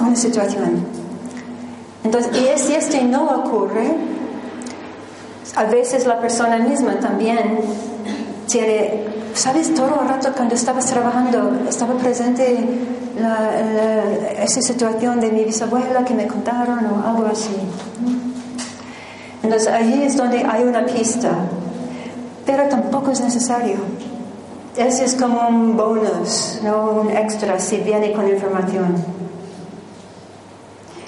una situación. Entonces, y si este no ocurre, a veces la persona misma también ¿sabes? Todo el rato cuando estabas trabajando, estaba presente la- la- esa situación de mi bisabuela que me contaron o algo así. Entonces allí es donde hay una pista, pero tampoco es necesario. Ese es como un bonus, no un extra si viene con información.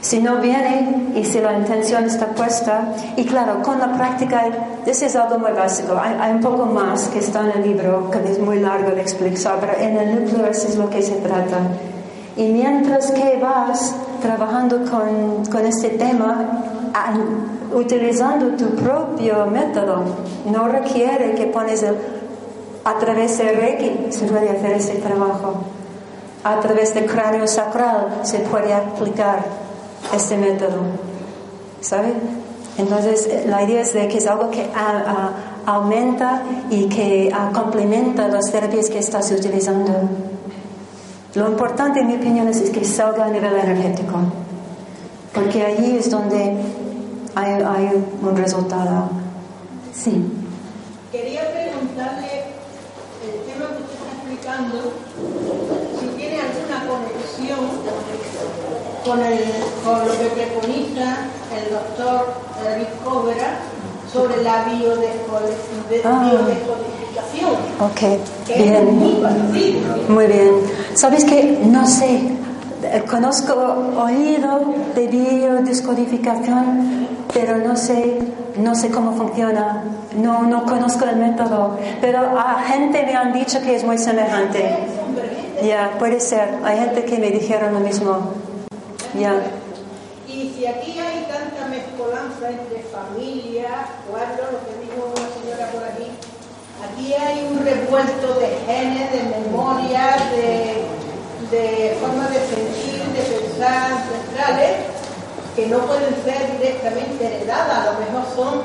Si no viene y si la intención está puesta, y claro, con la práctica, eso es algo muy básico. Hay, un poco más que está en el libro, que es muy largo de explicar, pero en el núcleo eso es lo que se trata. Y mientras que vas trabajando con, con este tema, utilizando tu propio método, no requiere que pones el, a través del Reiki, se puede hacer ese trabajo. A través del cráneo sacral se puede aplicar este método. ¿Sabe? Entonces, la idea es de que es algo que aumenta y que complementa las terapias que estás utilizando. Lo importante, en mi opinión, es que salga a nivel energético, porque allí es donde hay, un resultado. Sí.
Quería preguntarle el tema que usted está explicando, si tiene alguna conexión con, el, con lo que preconiza el doctor Eric Cobra sobre la biodescodificación. Ah.
Ok, bien. Muy bien. ¿Sabes que No sé. Conozco oído de biodescodificación, pero no sé, no sé cómo funciona. No, no conozco el método. Pero a gente me han dicho que es muy semejante. Ya, puede ser. Hay gente que me dijeron lo mismo. Ya.
Y si aquí hay tanta mezcolanza entre familia, cuadro, lo que dijo una señora por aquí, Aquí hay un revuelto de genes, de memorias, de, de formas de sentir, de pensar ancestrales, que no pueden ser directamente heredadas, a lo mejor son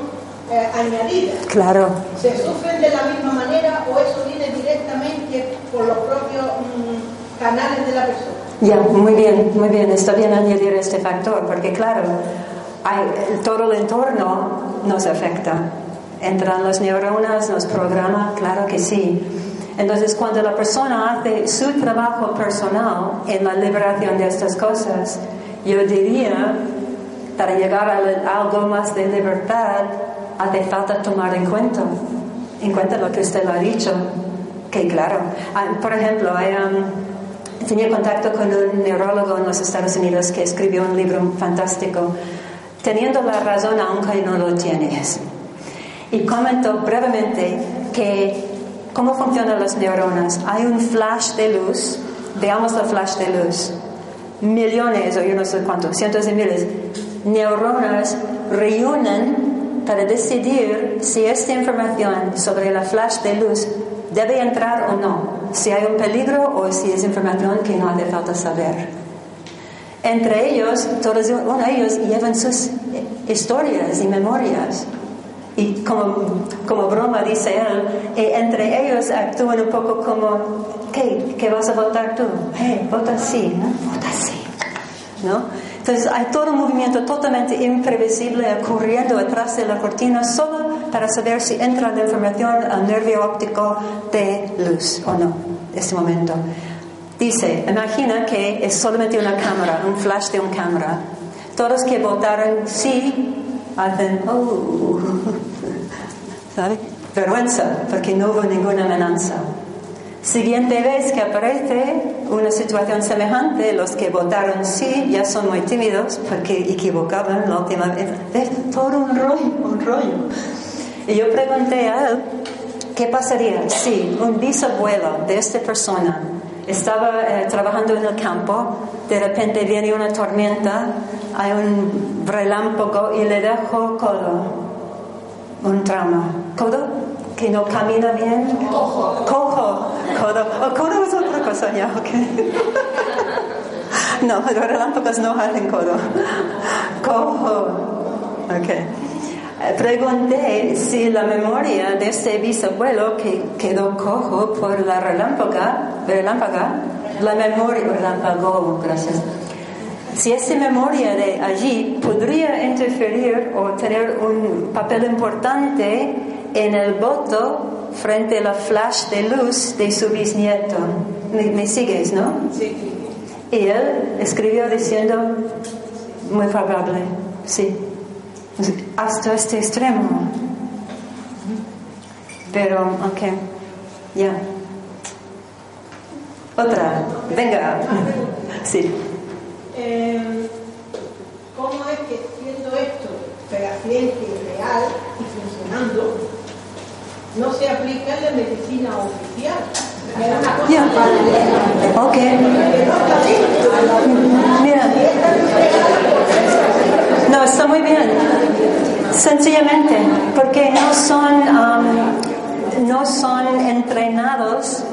eh, añadidas.
Claro.
¿Se sufren de la misma manera o eso viene directamente por los propios mm, canales de la persona?
Ya, muy bien, muy bien. Está bien añadir este factor, porque claro, hay, todo el entorno nos afecta entran las neuronas, nos programa, claro que sí. Entonces, cuando la persona hace su trabajo personal en la liberación de estas cosas, yo diría, para llegar a algo más de libertad, hace falta tomar en cuenta, en cuenta lo que usted ha dicho. Que claro, por ejemplo, um, tenía contacto con un neurólogo en los Estados Unidos que escribió un libro fantástico, Teniendo la razón aunque no lo tienes y comentó brevemente que cómo funcionan las neuronas. Hay un flash de luz, veamos el flash de luz. Millones o yo no sé cuántos, cientos de miles, neuronas reúnen para decidir si esta información sobre la flash de luz debe entrar o no, si hay un peligro o si es información que no hace falta saber. Entre ellos, todos ellos llevan sus historias y memorias. Y como, como broma dice él, y entre ellos actúan un poco como, ¿qué? ¿Qué vas a votar tú? Hey, vota sí, ¿no? Vota sí, ¿no? Entonces hay todo un movimiento totalmente imprevisible ocurriendo detrás de la cortina solo para saber si entra la información al nervio óptico de luz o no, este momento. Dice, imagina que es solamente una cámara, un flash de una cámara. Todos que votaron sí hacen, oh, [LAUGHS] ¿sabe? Vergüenza, porque no hubo ninguna amenaza. Siguiente vez que aparece una situación semejante, los que votaron sí ya son muy tímidos porque equivocaban la última vez. Es todo un rollo, un rollo. Y yo pregunté a él, ¿qué pasaría si un bisabuelo de esta persona estaba eh, trabajando en el campo, de repente viene una tormenta, hay un relámpago y le dejo codo, un trauma. ¿Codo? Que no camina bien.
Cojo.
Cojo. Codo. Oh, codo es otra cosa ya, ok. [LAUGHS] no, los relámpagos no hacen codo. Cojo. Ok. Eh, pregunté si la memoria de ese bisabuelo que quedó cojo por la relámpaga, relámpaga la memoria, relámpago, gracias. Si esa memoria de allí podría interferir o tener un papel importante en el voto frente a la flash de luz de su bisnieto. ¿Me, me sigues, no?
Sí.
Y él escribió diciendo, muy probable, sí hasta este extremo. Pero, ok, ya. Otra, venga. Sí.
Eh, haciendo esto fehaciente y real y funcionando, no se aplica en la medicina oficial. Es una cosa
Ya.
paralela.
Ok.
Que.
Mira.
Y esta es real.
No, está muy bien. Sencillamente, porque no son, um, no son entrenados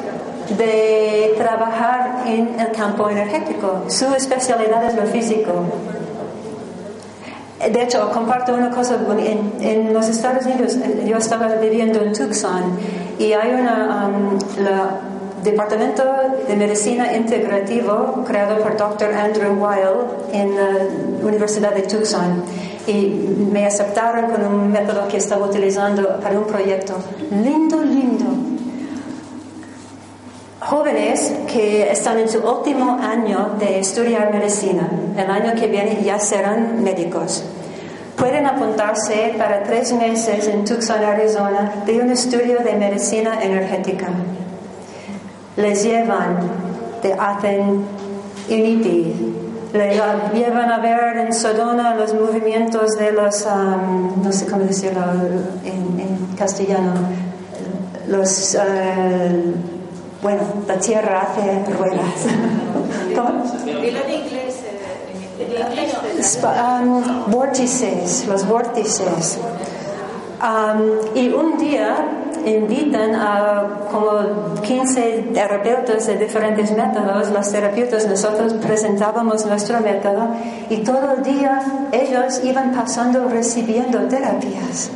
de trabajar en el campo energético. Su especialidad es lo físico. De hecho, comparto una cosa, en, en los Estados Unidos, yo estaba viviendo en Tucson y hay una, um, la Departamento de Medicina Integrativo creado por Dr. Andrew Weil en la Universidad de Tucson y me aceptaron con un método que estaba utilizando para un proyecto lindo, lindo. Jóvenes que están en su último año de estudiar medicina, el año que viene ya serán médicos. Pueden apuntarse para tres meses en Tucson, Arizona, de un estudio de medicina energética. Les llevan, te hacen INITI, le llevan a ver en Sodona los movimientos de los, um, no sé cómo decirlo en, en castellano, los, eh, bueno, la tierra hace ruedas. [LAUGHS] ¿Cómo? Um, vórtices, los vórtices. Um, y un día invitan a como 15 terapeutas de diferentes métodos. Los terapeutas nosotros presentábamos nuestro método y todo el día ellos iban pasando recibiendo terapias.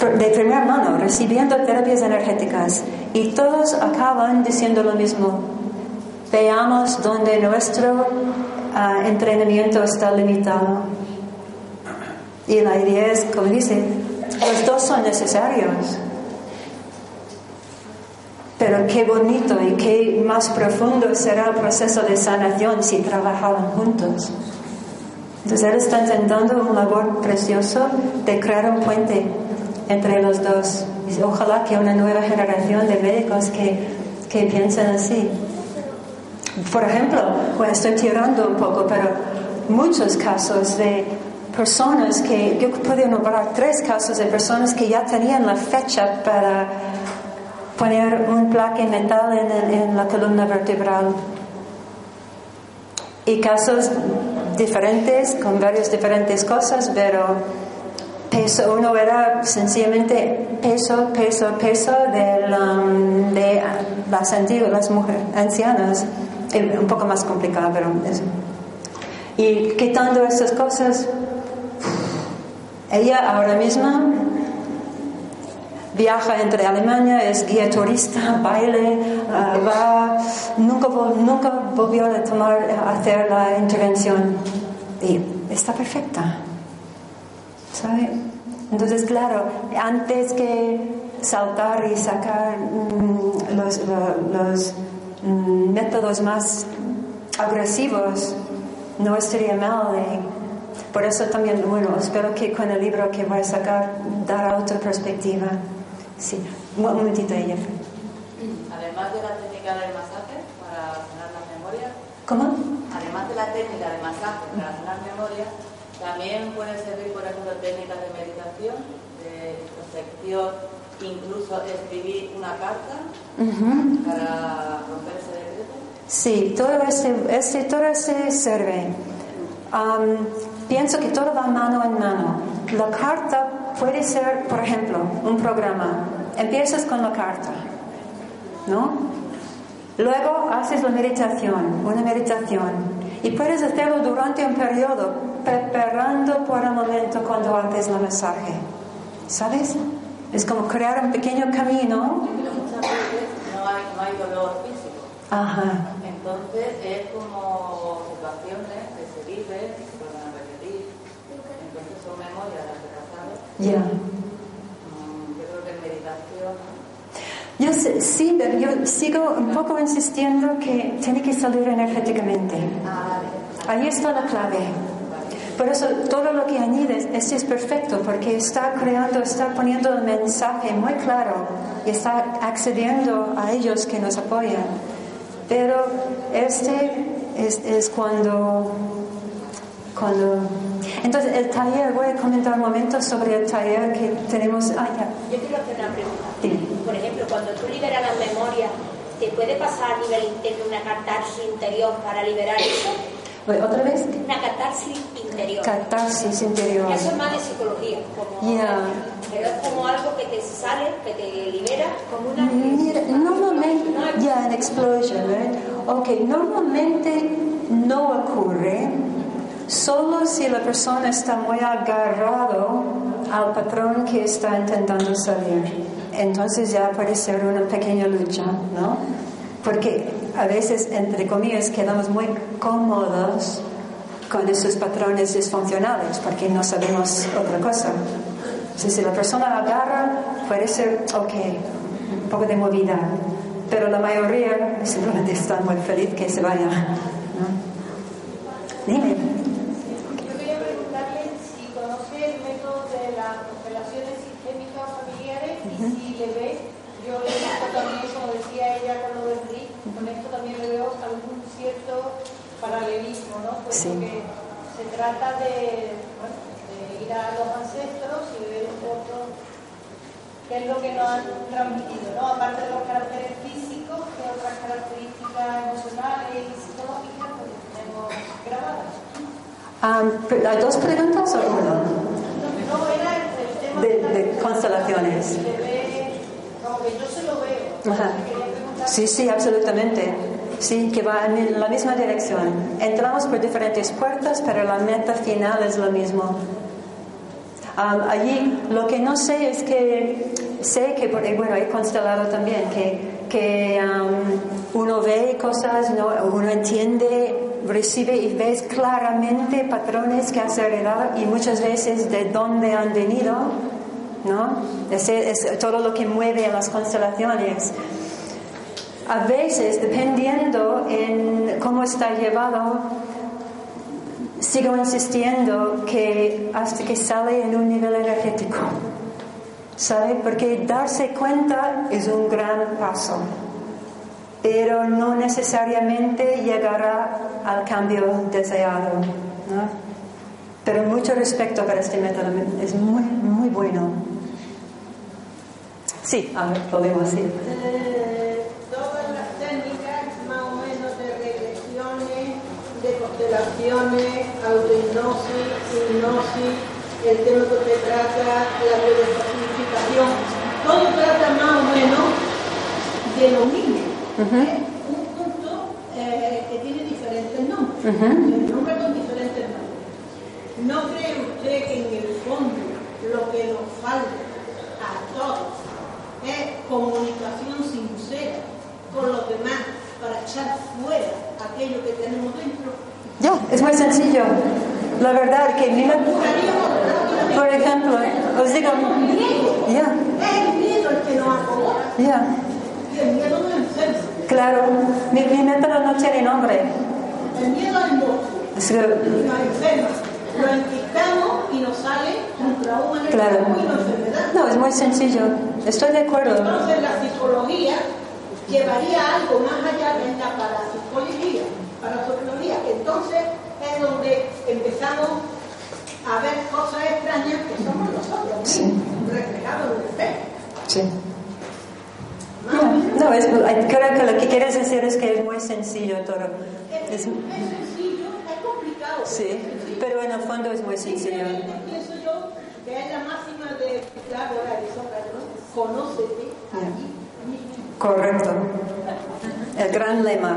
De primera mano, recibiendo terapias energéticas. Y todos acaban diciendo lo mismo. Veamos donde nuestro ah, entrenamiento está limitado. Y la idea es, como dice, los dos son necesarios. Pero qué bonito y qué más profundo será el proceso de sanación si trabajaban juntos. Entonces él está intentando un labor precioso de crear un puente entre los dos. Ojalá que una nueva generación de médicos que, que piensen así. Por ejemplo, bueno, estoy tirando un poco, pero muchos casos de personas que, yo puedo nombrar tres casos de personas que ya tenían la fecha para poner un plaque metal en, la columna vertebral. Y casos diferentes, con varias diferentes cosas, pero peso, uno era sencillamente peso, peso, peso del, um, de las antiguas, mujeres ancianas. Un poco más complicado, pero es- Y quitando esas cosas, ella ahora misma viaja entre Alemania, es guía turista, baile, ah, va, nunca, nunca volvió a tomar, a hacer la intervención y está perfecta. ¿Sabe? Entonces, claro, antes que saltar y sacar mm, los, lo- los, mm, métodos más agresivos, no estaría mal. de- por eso también, bueno, espero que con el libro que voy a sacar dará otra perspectiva. Sí, un momentito ella.
Además de la técnica del masaje para sanar las memorias,
¿Cómo?
además de la técnica de masaje para sanar memorias, también pueden servir, por ejemplo, técnicas de meditación, de introspección, incluso escribir una carta
Ujú.
para romper ese decreto.
Sí, todo este, este, todo este sirve. Am, pienso que todo va mano en mano. La carta puede ser, por ejemplo, un programa. Empiezas con la carta, ¿no? Luego haces la meditación, una meditación. Y puedes hacerlo durante un periodo, preparando por el momento cuando haces el masaje. ¿Sabes? Es como crear un pequeño camino.
Pero muchas veces no hay, no hay dolor físico.
Ajá.
Entonces es como situaciones que se viven, que se vuelven a repetir. Entonces son memorias las que pasaron.
Ya.
Mm, Yo
sé- sí, pero yo sigo un poco insistiendo que tiene que salir energéticamente. Ahí está la clave. Por eso todo lo que añades, este es perfecto, porque está creando, está poniendo el mensaje muy claro y está accediendo a ellos que nos apoyan. Pero este es, es cuando, cuando... Entonces, el taller, voy a comentar un momento sobre el taller que tenemos... Ah, ya.
Yo quiero hacer una pregunta.
Dime.
Por ejemplo, cuando tú liberas las memorias, ¿te puede pasar a nivel interno una catarsis interior para liberar eso?
¿Otra vez?
Una catarsis interior.
Catarsis interior.
Eso es más de psicología. Como. Pero es como algo que te sale, que te libera, como una...
Mira, normalmente, ya, en explosion, right? Ok, normalmente no ocurre solo si la persona está muy agarrado al patrón que está intentando salir. Entonces ya puede ser una pequeña lucha, ¿no? Porque a veces, entre comillas, quedamos muy cómodos con esos patrones disfuncionales porque no sabemos otra cosa. Entonces, si la persona agarra, puede ser, ok, un poco de movida, pero la mayoría [LAUGHS] simplemente está muy feliz que se vaya. ¿no? Dime.
Yo quería preguntarle si conoce el método de las constelaciones sistémicas familiares y si le ve, yo le he visto también, como decía ella con lo del RIC, con esto también le veo algún cierto paralelismo, ¿no?
Sí.
que se trata de, bueno, de ir a los ancestros y ver un poco qué es lo que nos han transmitido, ¿no? Aparte de los caracteres físicos, qué otras características emocionales y psicológicas pues, tenemos grabadas.
Ah, ¿Hay dos preguntas o una?
No, era el, el tema
De,
la-
de constelaciones.
Ve, que yo se lo veo.
Ajá. Sí, sí, absolutamente. Sí, que va en la misma dirección. Entramos por diferentes puertas, pero la meta final es lo mismo. Am, allí lo que no sé es que sé que, bueno, he constelado también, que, que am, uno ve cosas, ¿no? uno entiende, recibe y ves claramente patrones que has heredado y muchas veces de dónde han venido, ¿no? Ese es todo lo que mueve a las constelaciones. A veces, dependiendo en cómo está llevado, sigo insistiendo que hasta que sale en un nivel energético, ¿sabe? Porque darse cuenta es un gran paso, pero no necesariamente llegará al cambio deseado, ¿no? Pero mucho respeto para este método, es muy, muy bueno. Sí, a ver, podemos decir.
eh, todas las técnicas más o menos de regresiones, de constelaciones, autohipnosis, hipnosis, el tema que te trata, la biodescodificación, todo trata más o menos de lo mismo. Es un punto eh, que tiene diferentes nombres, el nombre con diferentes nombres. ¿No cree usted que en el fondo lo que nos falta a todos es comunicación sincera con los demás para echar fuera aquello que tenemos dentro?
Ya, es muy sencillo. La verdad que mi por ejemplo, os digo, ya,
Es el miedo el que nos acomoda
ya,
y el miedo nos enferma.
claro, mi, mi método no tiene nombre.
El miedo al y nos enferma. Lo enquistamos y nos sale un trauma
claro.
enfermedad.
No, es muy sencillo. Estoy de acuerdo.
Entonces la psicología llevaría algo más allá de la parapsicología, parapsicología, que entonces es donde empezamos a ver cosas extrañas que somos nosotros
Sí.
reflejados en el espejo.
Sí. Ya, No, es, creo que lo que quieres decir es que es muy sencillo todo.
Es,
Es-
es sencillo, es complicado.
sí, pero en el fondo es muy sencillo.
Pienso yo que es la máxima de claro, Aristóteles, ¿no? Conócete allí mismo.
Correcto. [LAUGHS] El gran lema.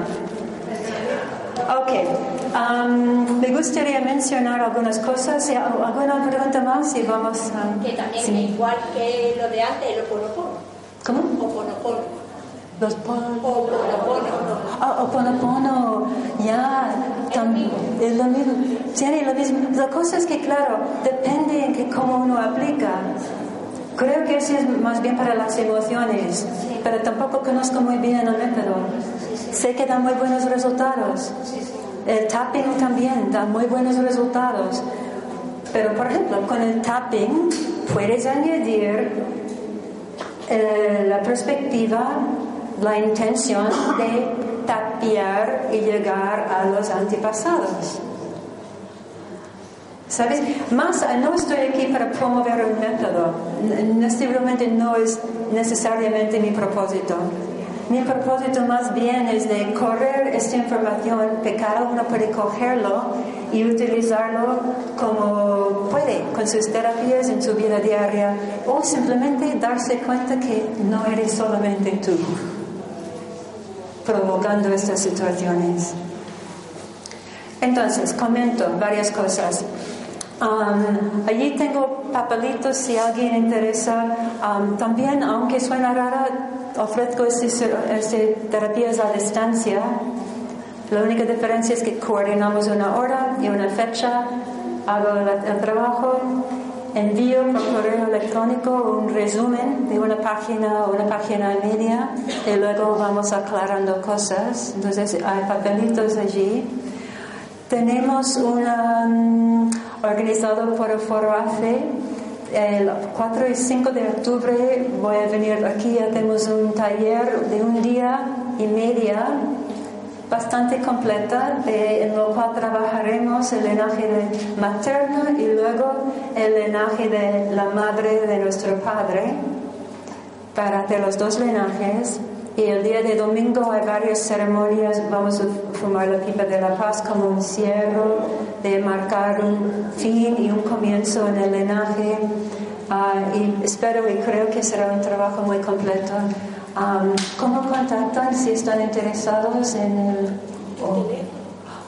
Ok. am, me gustaría mencionar algunas cosas. ¿Y al- ¿Alguna pregunta más? Y vamos a...
Que también
sí.
igual que lo de antes, el oponopono.
¿Cómo?
Oponopono.
Los pon...
Oponopono.
Ah, Oponopono, ya, tam- es lo mismo, tiene lo mismo. La cosa es que, claro, depende en que cómo uno aplica. Creo que ese es más bien para las emociones, pero tampoco conozco muy bien el método. Sé que da muy buenos resultados. El tapping también da muy buenos resultados. Pero, por ejemplo, con el tapping puedes añadir eh, la perspectiva, la intención de tapiar y llegar a los antepasados. ¿Sabes? Más, no estoy aquí para promover un método. Necesariamente no es necesariamente mi propósito. Mi propósito más bien es de correr esta información que cada uno puede cogerlo y utilizarlo como puede, con sus terapias en su vida diaria, o simplemente darse cuenta que no eres solamente tú provocando estas situaciones. Entonces, comento varias cosas. Um, allí tengo papelitos si alguien interesa. Um, también, aunque suena rara, ofrezco este terapias a distancia. La única diferencia es que coordinamos una hora y una fecha, hago el trabajo, envío por correo electrónico un resumen de una página o una página media y luego vamos aclarando cosas. Entonces hay papelitos allí. Tenemos una mm, organizado por el Foro AFE. El 4 y 5 de octubre voy a venir aquí, tenemos un taller de un día y media bastante completa en lo cual trabajaremos el linaje materno y luego el linaje de la madre de nuestro padre para hacer los dos linajes y el día de domingo hay varias ceremonias. Vamos a formar la pipa de la paz como un cierre de marcar un fin y un comienzo en el linaje. Ah, y espero y creo que será un trabajo muy completo. ¿Cómo contactan si están interesados en el...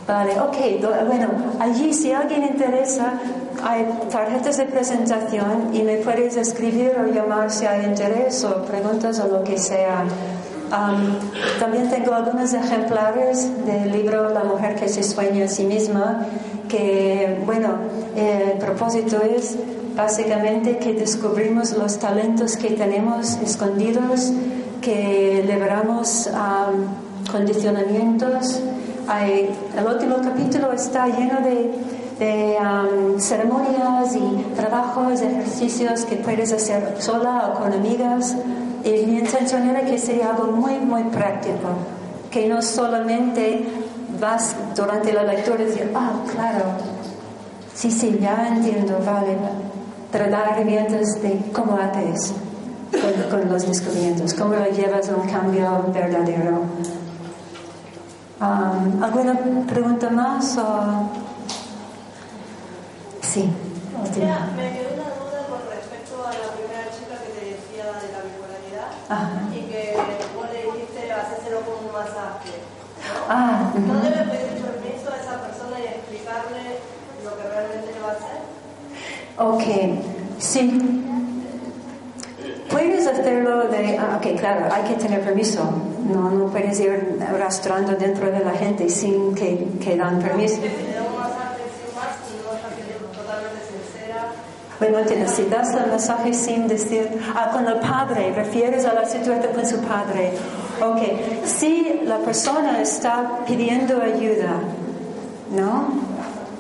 Vale, ok, bueno, allí si alguien interesa, hay tarjetas de presentación y me puedes escribir o llamar si hay interés o preguntas o lo que sea. También tengo algunos ejemplares del libro La mujer que se sueña a sí misma, que, bueno, el propósito es básicamente que descubrimos los talentos que tenemos escondidos que liberamos condicionamientos. el último capítulo está lleno de, ceremonias y trabajos, ejercicios que puedes hacer sola o con amigas. Y mi intención era que sería algo muy, muy práctico, que no solamente vas durante la lectura y decir, ah, claro, sí, sí, ya entiendo, vale, pero dar herramientas de cómo haces con, los descubrimientos? ¿Cómo lo llevas a un cambio verdadero? Um, ¿Alguna pregunta más? O... Sí.
me quedó una duda con respecto a la primera chica que te decía de la bipolaridad y que vos le dijiste hacérselo como un masaje. Ah, ¿No debe pedir permiso a esa persona y explicarle lo que realmente le va a hacer?
Ok, sí. Puedes hacerlo de, ah, ok, claro, hay que tener permiso. No, no puedes ir arrastrando dentro de la gente sin que, que dan permiso. Bueno, si das el mensaje sin decir, ah, con el padre, refieres a la situación con su padre. Ok, si la persona está pidiendo ayuda, ¿no?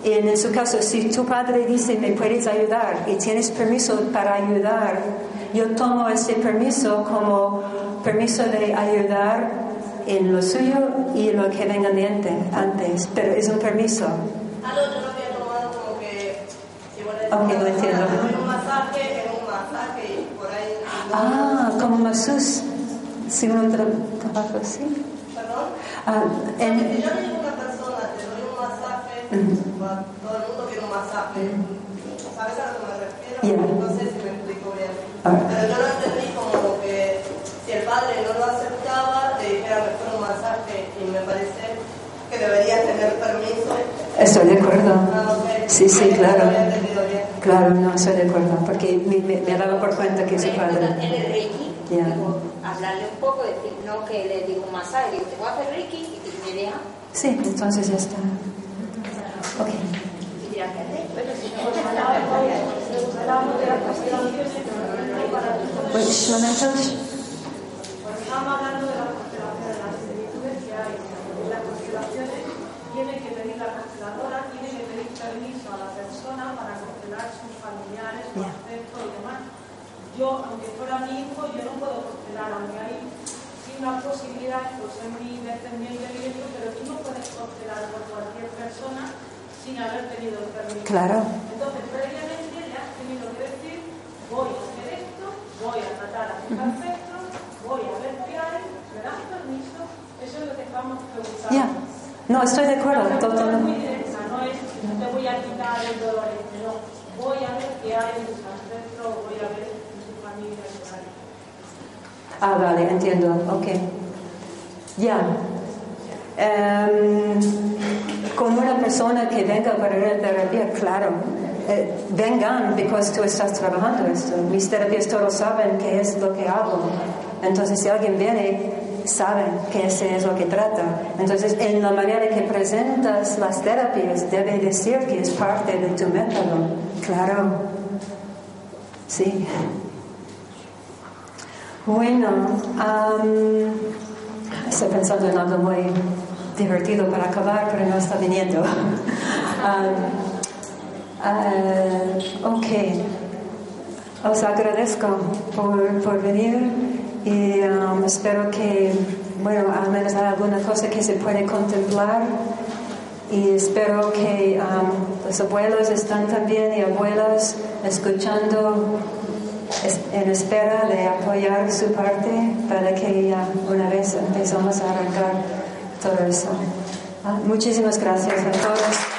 Y en su caso, si tu padre dice, me puedes ayudar y tienes permiso para ayudar, yo tomo ese permiso como permiso de ayudar en lo suyo y lo que venga antes, pero es un permiso.
Ah, no, yo lo había tomado como que, si
entiendo.
un masaje, es un masaje y por ahí...
Ah, como masus, si uno trabaja así.
¿Perdón?
Ah, en...
Si yo digo una persona, te doy un masaje, todo el mundo quiere un masaje, ¿sabes a lo que me refiero?
Yeah.
No sé si me explico bien. Pero yo lo entendí como que si el padre no lo aceptaba, le dijera mejor un masaje y me parece que debería tener permiso.
Estoy de acuerdo.
Ah, okay.
Sí, sí, claro.
Bien.
Claro, no, estoy de acuerdo, porque me, me, me daba por cuenta que su padre...
En el Reiki,
Yeah.
Hablarle un poco, decir, no que le digo un masaje, digo, te voy a hacer Reiki y me deja.
Sí, entonces ya está. Ok.
Y dirá, ¿qué hacer? Bueno, si no,
Which momentos?
Pues estamos hablando de las constelaciones, las similitudes que hay. En las constelaciones tiene que pedir la consteladora, tiene que pedir permiso a la persona para constelar sus familiares,
Yeah
yo, aunque fuera mi hijo, yo no puedo congelar, aunque hay una posibilidad, pues ser mi descendiente directo, pero tú no puedes congelar por cualquier persona sin haber tenido el permiso.
Claro.
Entonces, previamente le has tenido que decir,
voy a hacer esto,
voy
a
tratar
a mis ancestros, voy a ver qué hay, me das permiso, eso
es lo que estamos preguntando. Yeah. No, estoy de acuerdo, totalmente. No es, te voy a quitar el dolor, este", no, voy a ver qué hay en
Ah, vale, entiendo, ok. Ya. Em, con una persona que venga para la terapia, claro, eh, vengan porque tú estás trabajando esto. Mis terapias todos saben qué es lo que hago. Entonces, si alguien viene, saben que ese es lo que trata. Entonces, en la manera que presentas las terapias, debe decir que es parte de tu método. Claro. Sí. Bueno, um, estoy pensando en algo muy divertido para acabar, pero no está viniendo. [LAUGHS] um, ok. Os agradezco por, por venir y um, espero que, bueno, al menos hay alguna cosa que se puede contemplar y espero que los abuelos están también y abuelas escuchando en espera de apoyar su parte para que una vez empezamos a arrancar todo eso. Ah, muchísimas gracias a todos.